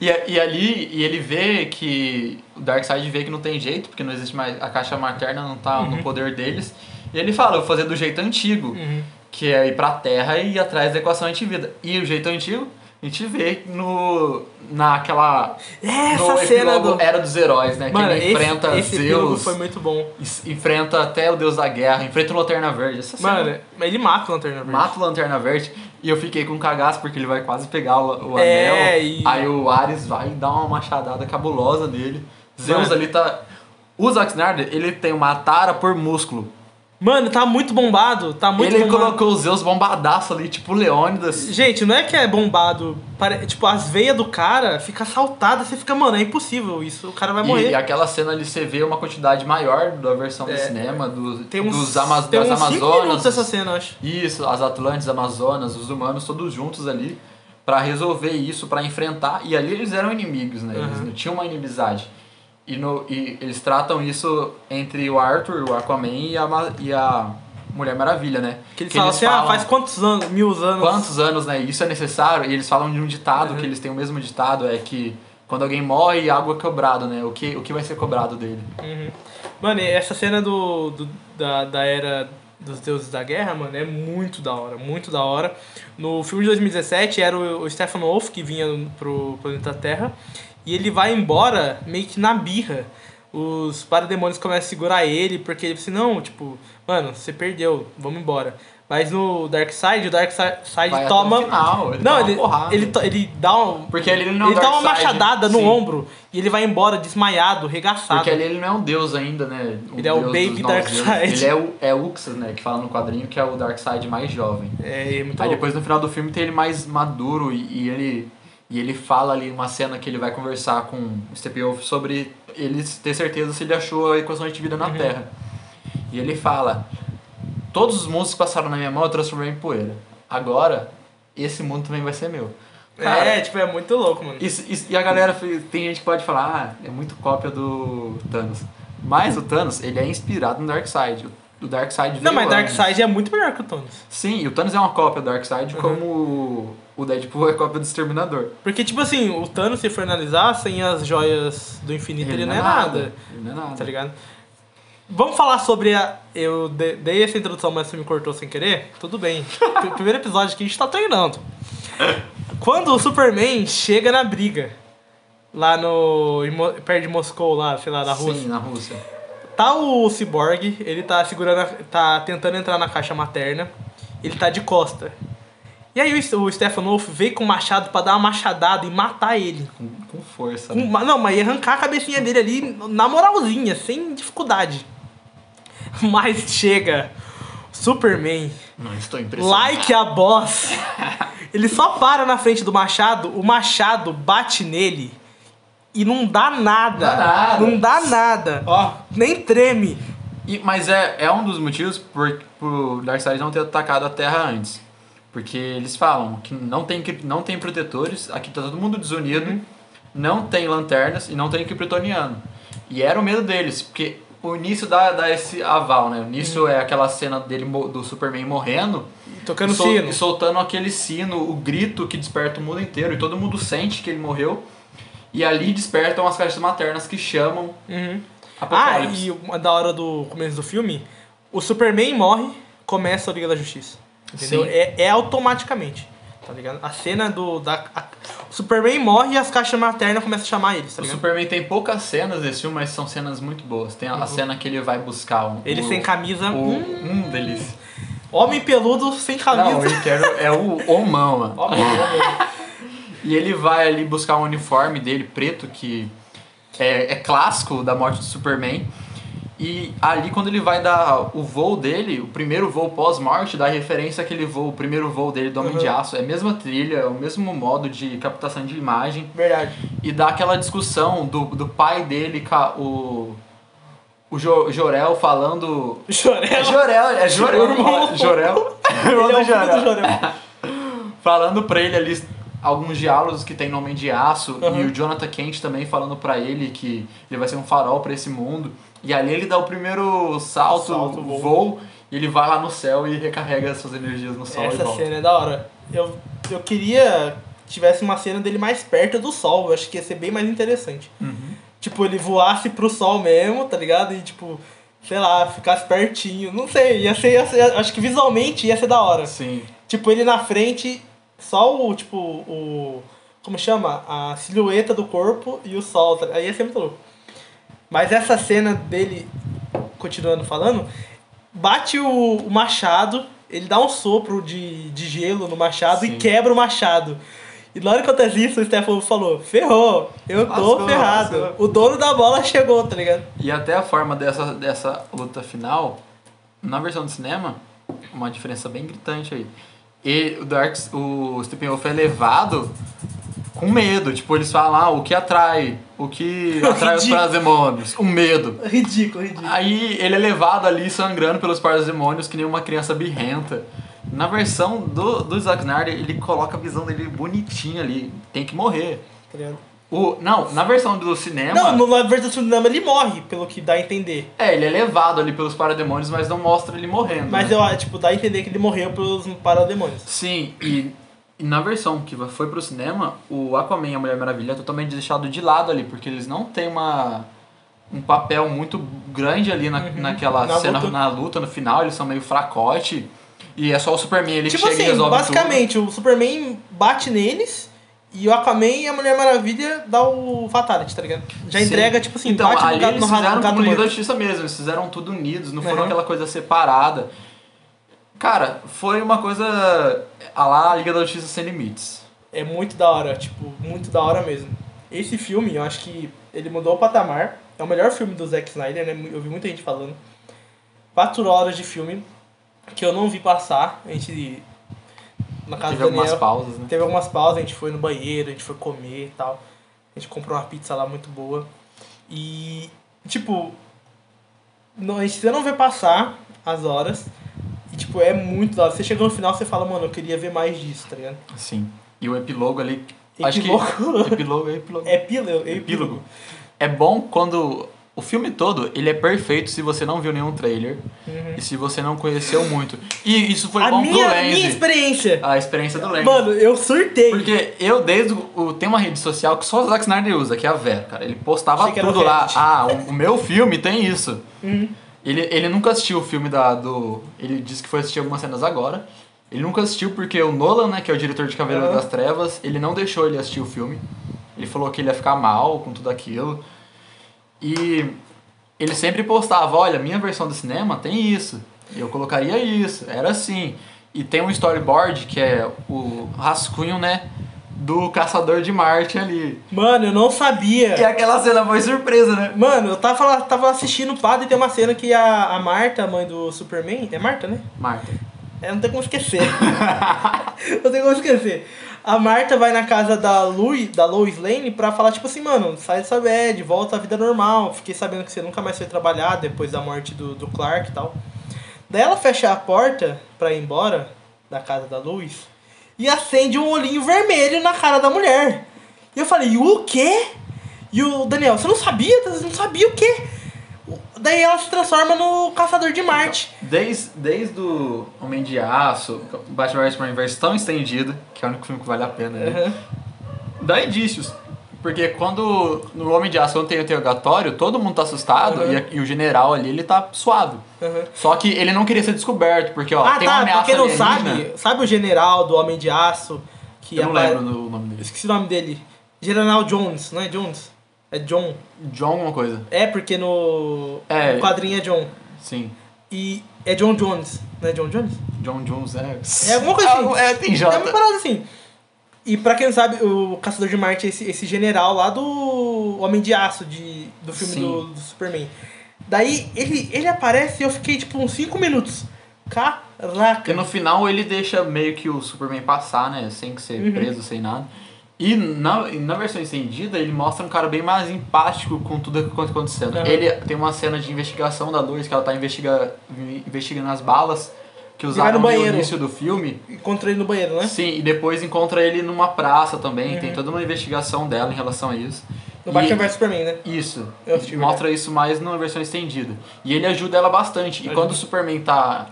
E, e ali, e ele vê que. O Darkseid vê que não tem jeito, porque não existe mais. A caixa materna não tá no poder deles. E ele fala, eu vou fazer do jeito antigo, Uhum. que é ir pra terra e ir atrás da equação antivida. E o jeito antigo, a gente vê no. naquela. Essa no cena do. Era dos Heróis, né? Mano, que ele enfrenta esse, esse Zeus, foi muito bom. enfrenta até o Deus da Guerra, enfrenta o Lanterna Verde. Essa cena Mano, ele mata o Lanterna Verde. Mata o Lanterna Verde e eu fiquei com cagaço porque ele vai quase pegar o, o É, anel. e- Aí o Ares vai dar uma machadada cabulosa nele. Zeus Mano. ali tá. O Zack Snyder, ele tem uma tara por músculo. Mano, tá muito bombado. Tá muito ele bombado. colocou o Zeus bombadaço ali, tipo Leônidas. Gente, não é que é bombado. pare- Tipo, as veias do cara fica saltada, você fica, mano, é impossível isso. O cara vai morrer. e aquela cena ali você vê uma quantidade maior da versão do É. cinema, do, Tem uns, dos tem das uns cinco Amazonas. minutos essa cena, acho. Isso, as Atlantes, Amazonas, os humanos, todos juntos ali pra resolver isso, pra enfrentar. E ali eles eram inimigos, né? Eles Uhum. não tinham uma inimizade. E, no, e eles tratam isso entre o Arthur, o Aquaman e a, e a Mulher Maravilha, né? Que eles falam assim, ah, faz quantos anos, mil anos. quantos anos, né? Isso é necessário. E eles falam de um ditado, Uhum. que eles têm o mesmo ditado, é que quando alguém morre, algo é cobrado, né? O que, o que vai ser cobrado dele. Uhum. Mano, e essa cena do, do, da, da era dos deuses da guerra, mano, é muito da hora, muito da hora. No filme de 2017 era o, o Stephen Wolf que vinha pro planeta Terra e ele vai embora meio que na birra. Os parademônios começam a segurar ele porque ele assim, não, tipo, mano, você perdeu, vamos embora. Mas no Dark Side, o Dark Side Vai toma. final, ele não, ele, ele, ele dá um. Porque ele não é um ele dá uma Darkseid, machadada no sim. ombro e ele vai embora desmaiado, regaçado. Porque ali ele não é um deus ainda, né? Ele é o Baby Darkseid. deuses. Ele é o é Uxas, né? Que fala no quadrinho que é o Darkseid mais jovem. É, é muito Aí louco. depois no final do filme tem ele mais maduro e, e ele e ele fala ali uma cena que ele vai conversar com o Steppenwolf sobre ele ter certeza se ele achou a equação de vida na Uhum. Terra. E ele fala: Todos os mundos que passaram na minha mão eu transformei em poeira. Agora, esse mundo também vai ser meu. Cara, é, tipo, é muito louco, mano. isso- isso- e a galera, tem gente que pode falar, ah, é muito cópia do Thanos. Mas o Thanos, ele é inspirado no Darkseid. O Darkseid Não, veio mas antes. Darkseid é muito melhor que o Thanos. Sim, e o Thanos é uma cópia do Darkseid, Uhum. como o Deadpool é cópia do Exterminador. Porque, tipo assim, o Thanos, se for analisar, sem as joias do infinito, ele, não é nada. Ele não é nada. Tá ligado? Vamos falar sobre a. Eu de- dei essa introdução, mas você me cortou sem querer? Tudo bem. Primeiro episódio que a gente tá treinando. Quando o Superman chega na briga, lá no. perto de Moscou, lá, sei lá, na Rússia. Sim, na Rússia. Tá o Cyborg, ele tá segurando, a- tá tentando entrar na caixa materna, ele tá de costa. E aí o, o Wolf veio com o machado pra dar uma machadada e matar ele. Com, com força. Né? não, mas ia arrancar a cabecinha dele ali na moralzinha, sem dificuldade. Mas chega Superman, Não estou impressionado. like a boss. Ele só para na frente do machado, o machado bate nele e não dá nada. Dá nada. Não dá nada. Ó, Nem treme. e- mas é, é um dos motivos por, pro Darkseid não ter atacado a Terra antes. Porque eles falam que não tem, não tem protetores, aqui tá todo mundo desunido, Uhum. não tem lanternas e não tem kryptoniano. E era o medo deles, porque o início dá, dá esse aval, né? O início é aquela cena dele do Superman morrendo Tocando sol- sino. e soltando aquele sino, o grito que desperta o mundo inteiro. E todo mundo sente que ele morreu. E ali despertam as caixas maternas que chamam Uhum. Ah, e uma da hora do começo do filme, o Superman morre, começa a Liga da Justiça. Entendeu? É, é automaticamente. Tá ligado? A cena do. Da, a- o Superman morre e as caixas maternas começam a chamar eles, tá O ligado? Superman tem poucas cenas desse filme, mas são cenas muito boas. Tem a, a cena que ele vai buscar um. Ele o, sem camisa. O, hum, hum, delícia. homem peludo sem Não, camisa. ele quer, é o homão, mano. Homem, homem. E ele vai ali buscar um uniforme dele preto que é, é clássico da morte do Superman. E ali quando ele vai dar o voo dele, o primeiro voo pós-morte, dá referência àquele voo, o primeiro voo dele do Homem de Uhum. Aço. É a mesma trilha, é o mesmo modo de captação de imagem. Verdade. E dá aquela discussão do, do pai dele o, o Jo- Jorel falando... Jorel. É Jorel, é Jorel. Irmão. Jorel. Ele é o do Jorel. falando pra ele ali alguns diálogos que tem no Homem de Aço Uhum. e o Jonathan Kent também falando pra ele que ele vai ser um farol pra esse mundo. E ali ele dá o primeiro salto, Salto, voo. voo. e ele vai lá no céu e recarrega as suas energias no sol Essa cena é da hora. Eu, eu queria que tivesse uma cena dele mais perto do sol. Eu acho que ia ser bem mais interessante. Uhum. Tipo, ele voasse pro sol mesmo, tá ligado? E tipo, sei lá, ficasse pertinho. Não sei, ia ser, ia ser- Acho que visualmente ia ser da hora. Sim. Tipo, ele na frente, só o, tipo, o. Como chama? A silhueta do corpo e o sol. tá- Aí ia ser muito louco. Mas essa cena dele, continuando falando, bate o, o machado, ele dá um sopro de, de gelo no machado Sim. e quebra o machado. E na hora que acontece isso, o Stefano falou: ferrou, eu tô Lascou, ferrado. lascou. O dono da bola chegou, tá ligado? E até a forma dessa, dessa luta final, na versão do cinema, uma diferença bem gritante aí. E o Dark, o Steppenwolf é levado com medo. Tipo, eles falam, ah, o que atrai? O que atrai os parademônios? O medo. Ridículo, ridículo. Aí ele é levado ali sangrando pelos parademônios que nem uma criança birrenta. Na versão do, do Zack Snyder, ele coloca a visão dele bonitinha ali. Tem que morrer. Tá? O, não, na versão do cinema... Não, na versão do cinema ele morre, pelo que dá a entender. É, ele é levado ali pelos parademônios, mas não mostra ele morrendo. Mas né? eu, tipo, dá a entender que ele morreu pelos parademônios. Sim, e E na versão que foi pro cinema, o Aquaman e a Mulher Maravilha é totalmente deixado de lado ali, porque eles não têm uma, um papel muito grande ali na, Uhum. naquela Na cena, luta. na luta, no final, eles são meio fracote. E é só o Superman, ele tipo chega e assim, resolve basicamente, o Superman bate neles e o Aquaman e a Mulher Maravilha dá o Fatality, tá ligado? Já Sim. entrega, tipo assim, então, bate ali no gato, eles no fizeram no gato como Liga da. Justiça mesmo, eles fizeram tudo unidos, não foram Uhum. aquela coisa separada. Cara, foi uma coisa a lá Liga da Justiça sem limites. É muito da hora, tipo, muito da hora mesmo. Esse filme, eu acho que ele mudou o patamar. É o melhor filme do Zack Snyder, né? Eu vi muita gente falando. Quatro horas de filme que eu não vi passar. A gente. Na casa Teve do algumas Daniel. pausas, né? Teve algumas pausas, a gente foi no banheiro, a gente foi comer e tal. A gente comprou uma pizza lá muito boa. E, tipo, não, a gente você não vê passar as horas. E, tipo, é muito da hora. Você chega no final você fala, mano, eu queria ver mais disso, tá ligado? Sim. E o epílogo ali. Acho que. Epílogo, epílogo. Epílogo. Epílogo. É bom quando. O filme todo, ele é perfeito se você não viu nenhum trailer Uhum. e se você não conheceu muito. E isso foi A bom minha, pro Lenz. minha experiência. A experiência do Lenz. Mano, eu surtei. Porque eu, desde o. Tem uma rede social que só o Zack Snyder usa, que é a Vera, cara. Ele postava Achei tudo lá. Reddit. Ah, o, o meu filme tem isso. Uhum. Ele, ele nunca assistiu o filme da, do. Ele disse que foi assistir algumas cenas agora. Ele nunca assistiu porque o Nolan, né, que é o diretor de Cavaleiro Aham. das Trevas, ele não deixou ele assistir o filme. Ele falou que ele ia ficar mal com tudo aquilo. E ele sempre postava, olha, minha versão do cinema tem isso. Eu colocaria isso. Era assim. E tem um storyboard que é o rascunho, né, do Caçador de Marte ali. Mano, eu não sabia. E aquela cena foi surpresa, né? Mano, eu tava, tava assistindo o padre e tem uma cena que a, a Marta, a mãe do Superman. É Marta, né? Marta. É, não tem como esquecer. não tem como esquecer. A Marta vai na casa da Louis, da Lois Lane pra falar, tipo assim, mano, sai dessa bad, volta à vida normal. Fiquei sabendo que você nunca mais foi trabalhar depois da morte do, do Clark e tal. Daí ela fecha a porta pra ir embora da casa da Lois e acende um olhinho vermelho na cara da mulher. E eu falei, o quê? E o Daniel, você não sabia? Você não sabia o quê? Daí ela se transforma no caçador de Marte. Desde, desde o Homem de Aço, Batman vs Superman versão estendida, que é o único filme que vale a pena, né? Uhum. dá indícios. Porque quando no Homem de Aço quando tem o interrogatório, todo mundo tá assustado Uhum. e, a- e o general ali, ele tá suave. Uhum. Só que ele não queria ser descoberto, porque ó, ah, tem uma tá. ameaça Pra quem não sabe, sabe o general do Homem de Aço? Que Eu não apare- lembro o nome dele. Esqueci o nome dele. General Jones, não é Jones? É John. John alguma coisa. É porque no, É. no quadrinho é John. Sim. E é John Jones, não é John Jones? John Jones é... É alguma coisa assim. É, tem É J. uma parada assim. E pra quem não sabe, o Caçador de Marte é esse, esse general lá do Homem de Aço, de, do filme do, do Superman. Daí ele, ele aparece e eu fiquei tipo uns 5 minutos. Caraca. Porque no final ele deixa meio que o Superman passar, né? Sem que ser Uhum. preso, sem nada. E na, na versão estendida, ele mostra um cara bem mais empático com tudo que tá acontecendo. Uhum. Ele tem uma cena de investigação da Lois, que ela tá investiga, investigando as balas que usaram no no início do filme. Encontrei ele no banheiro, né? Sim, e depois encontra ele numa praça também. Uhum. Tem toda uma investigação dela em relação a isso. No Batman vs Superman, né? isso. Mostra isso mais na versão estendida. E ele ajuda ela bastante. E quando o Superman tá,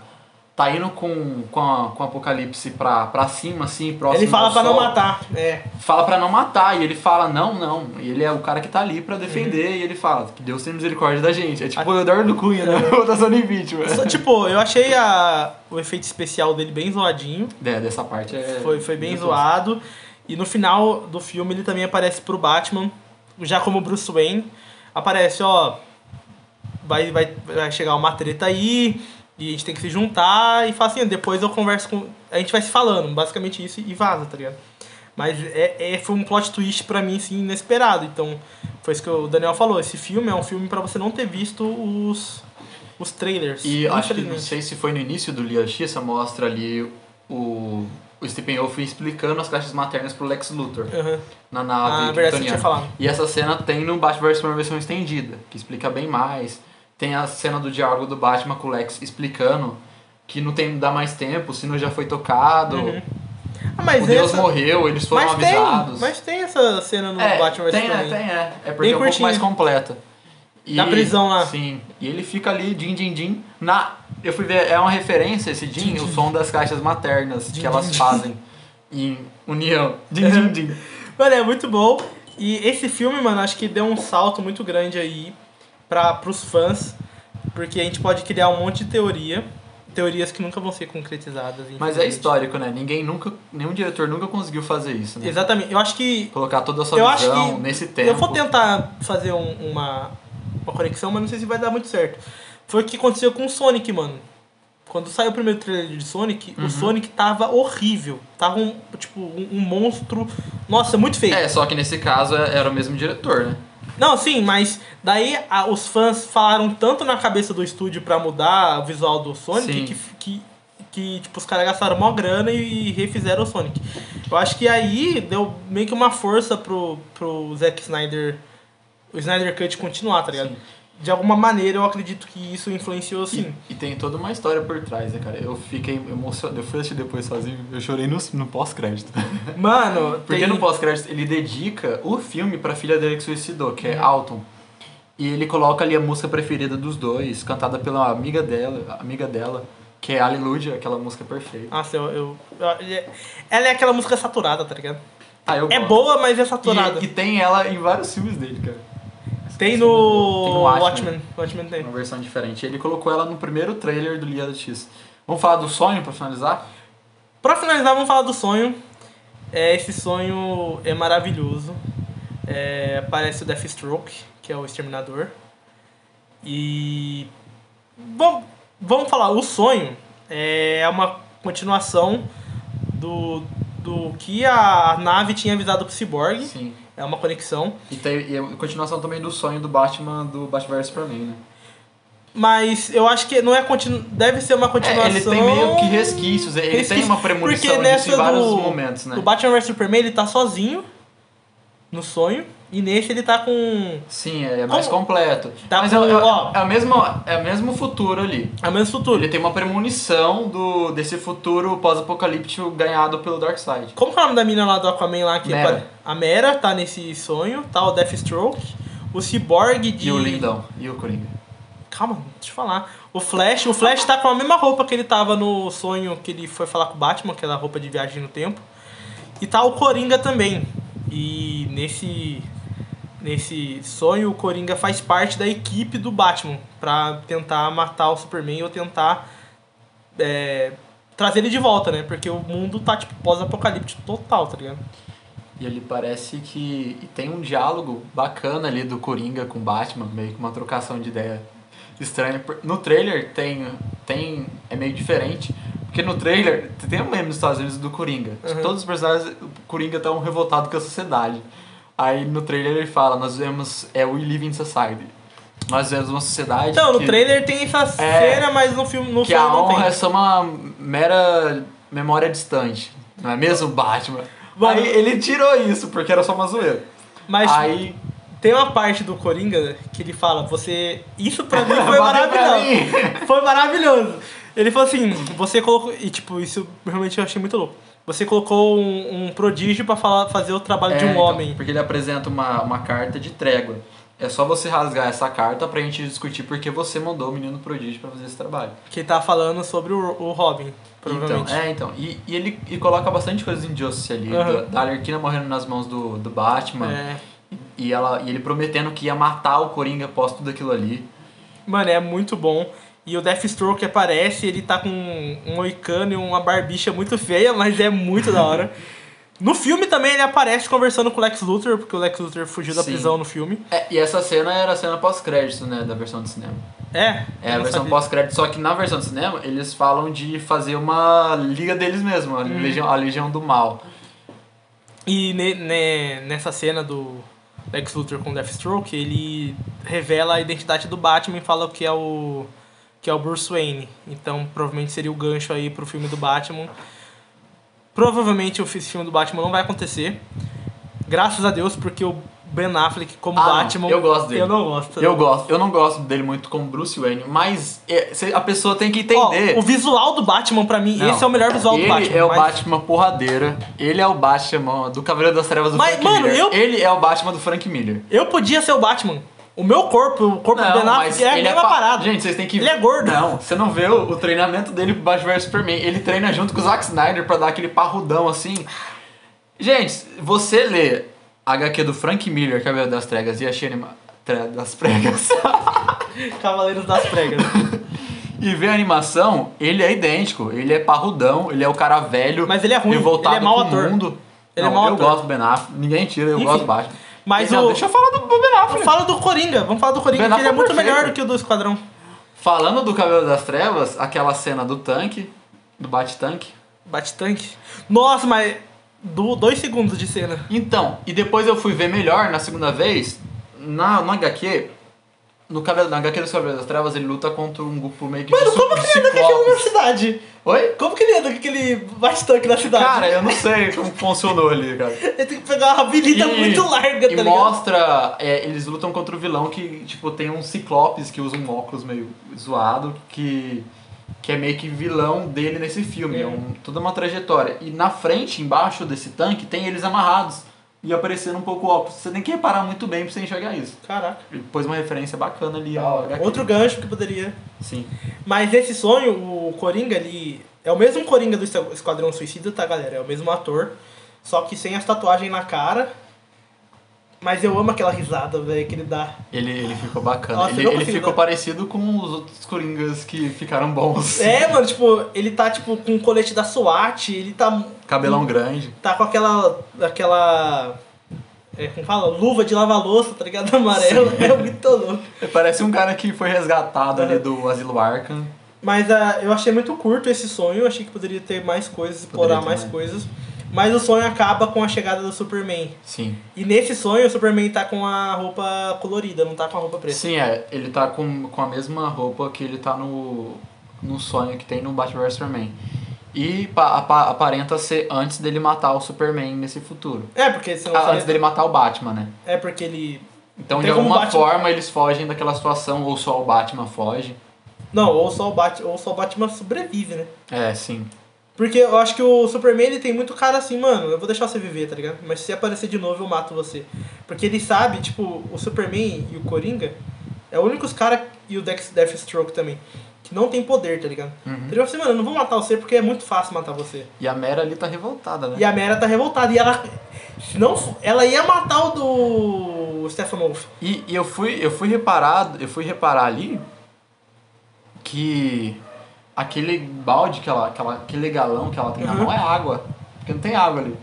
tá indo com, com, a, com o Apocalipse pra, pra cima, assim, próximo Ele fala do pra não sol, matar. É. Fala pra não matar. E ele fala, não, não. E ele é o cara que tá ali pra defender. E ele fala, que Deus tem misericórdia da gente. É tipo o Eduardo Cunha, né? O da Sony Vítima. Só, tipo, eu achei a, o efeito especial dele bem zoadinho. É, dessa parte é... Foi, foi bem zoado. E no final do filme ele também aparece pro Batman, já como Bruce Wayne. Aparece, ó. Vai, vai, vai chegar uma treta aí. E a gente tem que se juntar e fala assim, depois eu converso com. A gente vai se falando, basicamente isso, e vaza, tá ligado? Mas é, é, foi um plot twist pra mim, assim, inesperado. Então, foi isso que o Daniel falou. Esse filme é um filme pra você não ter visto os, os trailers. E acho que, não sei se foi no início do Liga Justiça, mostra ali o, o Stephen Wolf explicando as caixas maternas pro Lex Luthor. Aham. Na nave Ah, verdade, você tinha falado. E essa cena tem no Batman vs Superman versão estendida, que explica bem mais. Tem a cena do diálogo do Batman com o Lex explicando que não tem dá mais tempo, o sino já foi tocado, Uhum. Ah, mas o Deus essa- morreu, eles foram mas avisados. Tem, mas tem essa cena no é, Batman vs tem, é, tem, é. É porque Bem é um pouco curtinha. mais completa. E, Na prisão lá. Sim. E ele fica ali, din, din, din. Na, eu fui ver, é uma referência esse din, Din, o din. som das caixas maternas Din, que elas fazem. em união. Din, din, din. Mano, é muito bom. E esse filme, mano, acho que deu um salto muito grande aí para pros fãs, porque a gente pode criar um monte de teoria, teorias que nunca vão ser concretizadas. Mas é histórico, né? Ninguém nunca, nenhum diretor nunca conseguiu fazer isso, né? Exatamente. Eu acho que Colocar toda a sua Eu visão nesse tempo. eu vou tentar fazer um- uma uma conexão, mas não sei se vai dar muito certo. Foi o que aconteceu com o Sonic, mano. Quando saiu o primeiro trailer de Sonic, Uhum. o Sonic tava horrível. Tava um, tipo, um, um monstro. Nossa, muito feio. É, só que nesse caso é- era o mesmo diretor, né? Não, sim, mas daí a- os fãs falaram tanto na cabeça do estúdio pra mudar o visual do Sonic que, que, que tipo, os caras gastaram mó grana e refizeram o Sonic. Eu acho que aí deu meio que uma força pro, pro Zack Snyder, o Snyder Cut continuar, tá ligado? Sim. De alguma maneira eu acredito que isso influenciou sim. E, e tem toda uma história por trás, né, cara? Eu fiquei emocionado. Eu fui assistir depois sozinho, eu chorei no, no pós-crédito. Mano, Porque tem... no pós-crédito ele dedica o filme pra filha dele que suicidou, que é Uhum. Alton. E ele coloca ali a música preferida dos dois, cantada pela amiga dela, amiga dela, que é Aleluia, aquela música perfeita. Nossa, eu, eu, eu- Ela é aquela música saturada, tá ligado? Ah, É gosto. boa, mas é saturada. E, e tem ela em vários filmes dele, cara. Tem Tem no no Watchmen. Watchmen. Watchmen tem. Uma versão diferente. Ele colocou ela no primeiro trailer do Liga da X. Vamos falar do sonho pra finalizar? Pra finalizar, vamos falar do sonho. É, esse sonho é maravilhoso. É, aparece o Deathstroke, que é o Exterminador. E. Vamos, vamos falar, o sonho é uma continuação do, do que a nave tinha avisado pro Cyborg. Sim. É uma conexão. E tem e a continuação também do sonho do Batman, do Batman vs Superman, né? Mas eu acho que não é continu... deve ser uma continuação. É, ele tem meio que resquícios, ele Resquício. tem uma premonição Porque nessa em vários do, momentos, né? do Batman vs Superman ele tá sozinho no sonho e nesse ele tá com Sim, é mais Como? completo. Tá Mas com- é, é, ó. é, o mesmo, é o mesmo futuro ali. a mesmo futuro. Ele tem uma premonição do, desse futuro pós-apocalíptico ganhado pelo Darkseid. Como que é o nome da mina lá do Aquaman lá que Mera. a Mera tá nesse sonho, tá o Deathstroke, o Cyborg de E o Lindão, e o Coringa. Calma, deixa eu falar. O Flash, o Flash tá com a mesma roupa que ele tava no sonho que ele foi falar com o Batman, aquela roupa de viagem no tempo. E tá o Coringa também. E nesse nesse sonho o Coringa faz parte da equipe do Batman pra tentar matar o Superman ou tentar é, trazer ele de volta, né? Porque o mundo tá tipo pós-apocalíptico total, tá ligado? E ele parece que e tem um diálogo bacana ali do Coringa com o Batman, meio que uma trocação de ideia estranha. No trailer tem, tem é meio diferente, porque no trailer tem um meme nos Estados Unidos do Coringa. Uhum. Todos os personagens, o Coringa estão revoltados com a sociedade. Aí no trailer ele fala, nós vemos, é We Live in Society. Nós vemos uma sociedade Então, no trailer tem essa É. cena, mas no filme no que sonho a não honra tem. é só uma mera memória distante. Não é mesmo, Batman? Mano. Aí ele tirou isso, porque era só uma zoeira. Mas Aí Tem uma parte do Coringa que ele fala, você. Isso pra mim foi maravilhoso. mim. Foi maravilhoso. Ele falou assim, você colocou. E tipo, isso realmente eu achei muito louco. Você colocou um, um prodígio pra falar, fazer o trabalho de É, um então, homem. Porque ele apresenta uma, uma carta de trégua. É só você rasgar essa carta pra gente discutir porque você mandou o menino prodígio pra fazer esse trabalho. Que tá falando sobre o, o Robin, provavelmente. Então, é, então. E, e ele e coloca bastante coisa de Injustice ali. Aham. Da, da Arlequina morrendo nas mãos do, do Batman. É. E, ela, e ele prometendo que ia matar o Coringa após tudo aquilo ali. Mano, é muito bom. E o Deathstroke aparece, ele tá com um moicano e uma barbicha muito feia, mas é muito da hora. No filme também ele aparece conversando com o Lex Luthor, porque o Lex Luthor fugiu da Sim. prisão no filme. É, e essa cena era a cena pós-crédito, né? Da versão de cinema. É, É a versão pós-crédito, só que na versão de cinema eles falam de fazer uma liga deles mesmo, a, Hum. legião, a Legião do Mal. E ne- ne- nessa cena do Lex Luthor com o Deathstroke, ele revela a identidade do Batman e fala que é o que é o Bruce Wayne. Então, provavelmente seria o gancho aí pro filme do Batman. Provavelmente o fi- filme do Batman não vai acontecer. Graças a Deus, porque o Ben Affleck como Ah, não. Batman, Eu gosto dele. Eu não gosto. Eu gosto, eu não gosto dele muito como Bruce Wayne, mas é, a pessoa tem que Ó, entender. o visual do Batman pra mim, Não. esse é o melhor visual ele do Batman. é o mas- Batman porradeira, ele é o Batman do Cavaleiro das Trevas do Mas, Frank mano, Miller, eu- ele é o Batman do Frank Miller. Eu podia ser o Batman. O meu corpo, o corpo do Ben Affleck é a mesma pa- parada. Gente, vocês têm que Ele é gordo. Não, você não vê o, o treinamento dele pro Batman vs Superman. Ele treina junto com o Zack Snyder pra dar aquele parrudão assim. Gente, você lê a HQ do Frank Miller, Cabelo das Tregas, e achei anima... Tre- das Pregas, Cavaleiros das Pregas. e vê a animação, ele é idêntico. Ele é parrudão, ele é o cara velho. Mas ele é ruim, ele é mau ator. mundo. Ele é Não, mau eu ator. gosto do Ben Affleck, ninguém tira, eu Enfim, gosto do Batman. Mas não, o- deixa eu falar do Ben Affleck. Fala do Coringa, vamos falar do Coringa, Ben que ele é Affleck muito perfeito. melhor do que o do Esquadrão. Falando do Cabelo das Trevas, aquela cena do tanque, do bate-tanque. Bate-tanque. Nossa, mas do, dois segundos de cena. Então, e depois eu fui ver melhor na segunda vez, na, no HQ, no cabelo, na HQ dos Cabelos das Trevas ele luta contra um grupo meio que Mano, como que ele anda com aquilo na ciclopes. cidade? Oi? Como que ele anda com aquele bate-tanque na cidade? Cara, eu não sei como funcionou ali, cara. Ele tem que pegar uma habilita E- muito larga, tá E mostra, é, eles lutam contra o vilão que, tipo, tem um ciclopes que usa um óculos meio zoado, que, que é meio que vilão dele nesse filme. É um, toda uma trajetória. E na frente, embaixo desse tanque, tem eles amarrados e aparecendo um pouco o óculos. Você tem que reparar muito bem pra você enxergar isso. Caraca. Ele pôs uma referência bacana ali ao HQ. Outro gancho que poderia. Sim. Mas esse sonho, o Coringa ali. É o mesmo Coringa do Esquadrão Suicida, tá, galera? É o mesmo ator. Só que sem as tatuagens na cara. Mas eu amo aquela risada, velho, que ele dá. Ele, ele ficou bacana. Nossa, ele ele ficou parecido com os outros Coringas que ficaram bons. É, mano, tipo, ele tá, tipo, com o colete da SWAT, ele tá. Cabelão grande. Tá com aquela. aquela. É, como fala? Luva de lavar louça, tá ligado? Amarelo. É muito louco. Parece um cara que foi resgatado ali É. do Asilo Arkham. Mas ah, eu achei muito curto esse sonho, achei que poderia ter mais coisas, explorar Poderia mais mais. coisas. Mas o sonho acaba com a chegada do Superman. Sim. E nesse sonho o Superman tá com a roupa colorida, não tá com a roupa preta. Sim, é. Ele tá com, com a mesma roupa que ele tá no, no sonho que tem no Batman vs Superman. E pa- apa- aparenta ser antes dele matar o Superman nesse futuro. É, porque senão Ah, antes dele matar o Batman, né? É porque ele. Então, de alguma Batman- forma, eles fogem daquela situação, ou só o Batman foge. Não, ou só o Batman, ou só o Batman sobrevive, né? É, sim. Porque eu acho que o Superman ele tem muito cara assim, mano, eu vou deixar você viver, tá ligado? Mas se aparecer de novo eu mato você. Porque ele sabe, tipo, o Superman e o Coringa é o únicos cara e o Dex Deathstroke também que não tem poder, tá ligado? Uhum. Ele vai assim, mano, eu não vou matar você porque é muito fácil matar você. E a Mera ali tá revoltada, né? E a Mera tá revoltada e ela não, ela ia matar o do Stephen Wolf. E, e eu fui eu fui reparar, eu fui reparar ali que aquele balde que ela, aquela, aquele galão que ela tem na Uhum. mão é água. Porque não tem água ali.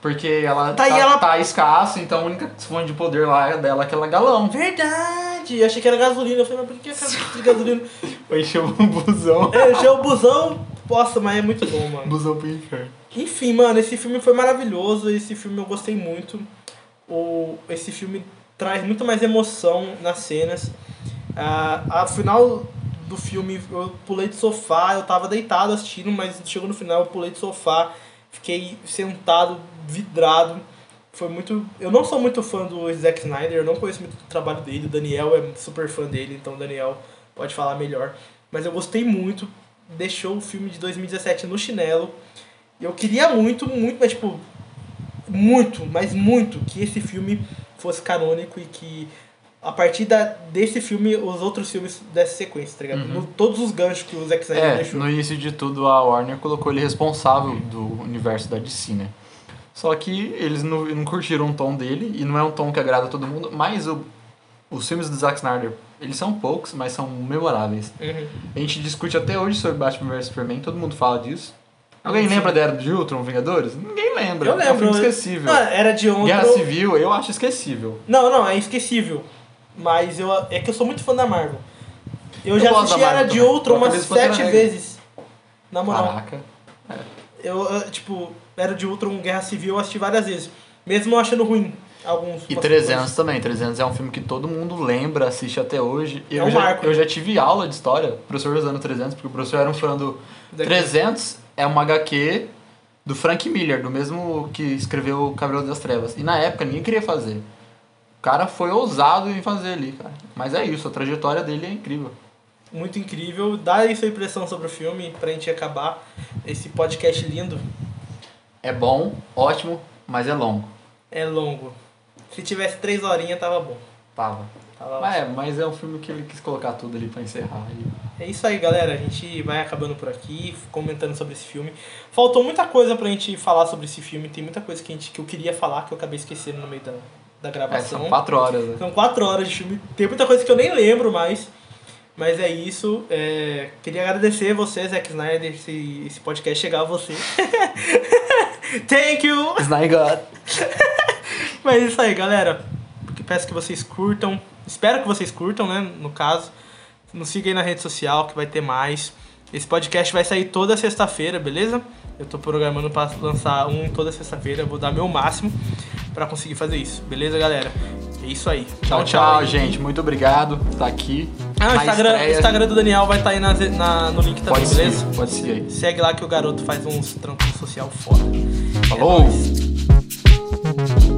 Porque ela Tá, tá, ela- tá escasso, então a única fonte de poder lá é dela aquela galão. Verdade! Eu achei que era gasolina. Eu falei, mas por que é de gasolina? Foi encher um busão. É, eu achei o busão. Nossa, mas é muito bom, mano. busão pro inferno. Enfim, mano, esse filme foi maravilhoso, esse filme eu gostei muito. O, esse filme traz muito mais emoção nas cenas. Ah, a final do filme eu pulei de sofá, eu tava deitado assistindo, mas chegou no final eu pulei de sofá, fiquei sentado, vidrado. Foi muito. Eu não sou muito fã do Zack Snyder, eu não conheço muito do trabalho dele, o Daniel é super fã dele, então o Daniel pode falar melhor. Mas eu gostei muito, deixou o filme de 2017 no chinelo. Eu queria muito, muito, mas tipo, muito, mas muito que esse filme fosse canônico e que a partir da, desse filme os outros filmes dessem sequência, tá ligado? No- todos os ganchos que o Zack Snyder É, deixou. no início de tudo a Warner colocou ele responsável do universo da DC, né? Só que eles não, não curtiram o tom dele, e não é um tom que agrada todo mundo, mas o, os filmes do Zack Snyder, eles são poucos, mas são memoráveis. Uhum. A gente discute até hoje sobre Batman vs Superman, todo mundo fala disso. Alguém Sim. lembra da Era de Ultron, Vingadores? Ninguém lembra. Eu É um lembro. filme esquecível. Ah, era de outro. Guerra Civil, eu acho esquecível. Não, não, é esquecível. Mas eu, é que eu sou muito fã da Marvel. Eu, Eu já assisti Era de Eu umas sete vezes. Na moral. Caraca. Eu, eu, tipo, Era de Ultron, Guerra Civil, eu assisti várias vezes. Mesmo eu achando ruim alguns. E umas 300 coisas. também. 300 é um filme que todo mundo lembra, assiste até hoje. Eu, um já, marco. eu já tive aula de história, professor usando 300, porque o professor era um fã do... Daqui. 300 é uma HQ do Frank Miller, do mesmo que escreveu O Cabelo das Trevas. E na época ninguém queria fazer. O cara foi ousado em fazer ali, cara. Mas é isso, a trajetória dele é incrível. Muito incrível. Dá aí sua impressão sobre o filme pra gente acabar esse podcast lindo. É bom, ótimo, mas é longo. É longo. Se tivesse três horinhas, tava bom. Tava. Tava. Mas é, mas é um filme que ele quis colocar tudo ali pra encerrar. É isso aí, galera. A gente vai acabando por aqui, comentando sobre esse filme. Faltou muita coisa pra gente falar sobre esse filme. Tem muita coisa que, a gente, que eu queria falar que eu acabei esquecendo no meio da, da É, gravação. são quatro horas, né? São quatro horas de filme. Tem muita coisa que eu nem lembro mais. Mas é isso. É, Queria agradecer você, Zack Snyder, esse, esse podcast chegar a você. Thank you! Snyder. Mas é isso aí, galera. Peço que vocês curtam. Espero que vocês curtam, né? No caso. Nos siga aí na rede social que vai ter mais. Esse podcast vai sair toda sexta-feira, beleza? Eu tô programando pra lançar um toda sexta-feira. Vou dar meu máximo pra conseguir fazer isso. Beleza, galera? É isso aí. Tchau, tchau, gente. Muito obrigado por estar aqui. Ah, o Instagram, estreia. Instagram do Daniel vai estar aí na, na- no link também, Pode beleza? pode seguir aí. Segue lá que o garoto faz uns trampos social foda. Falou! É.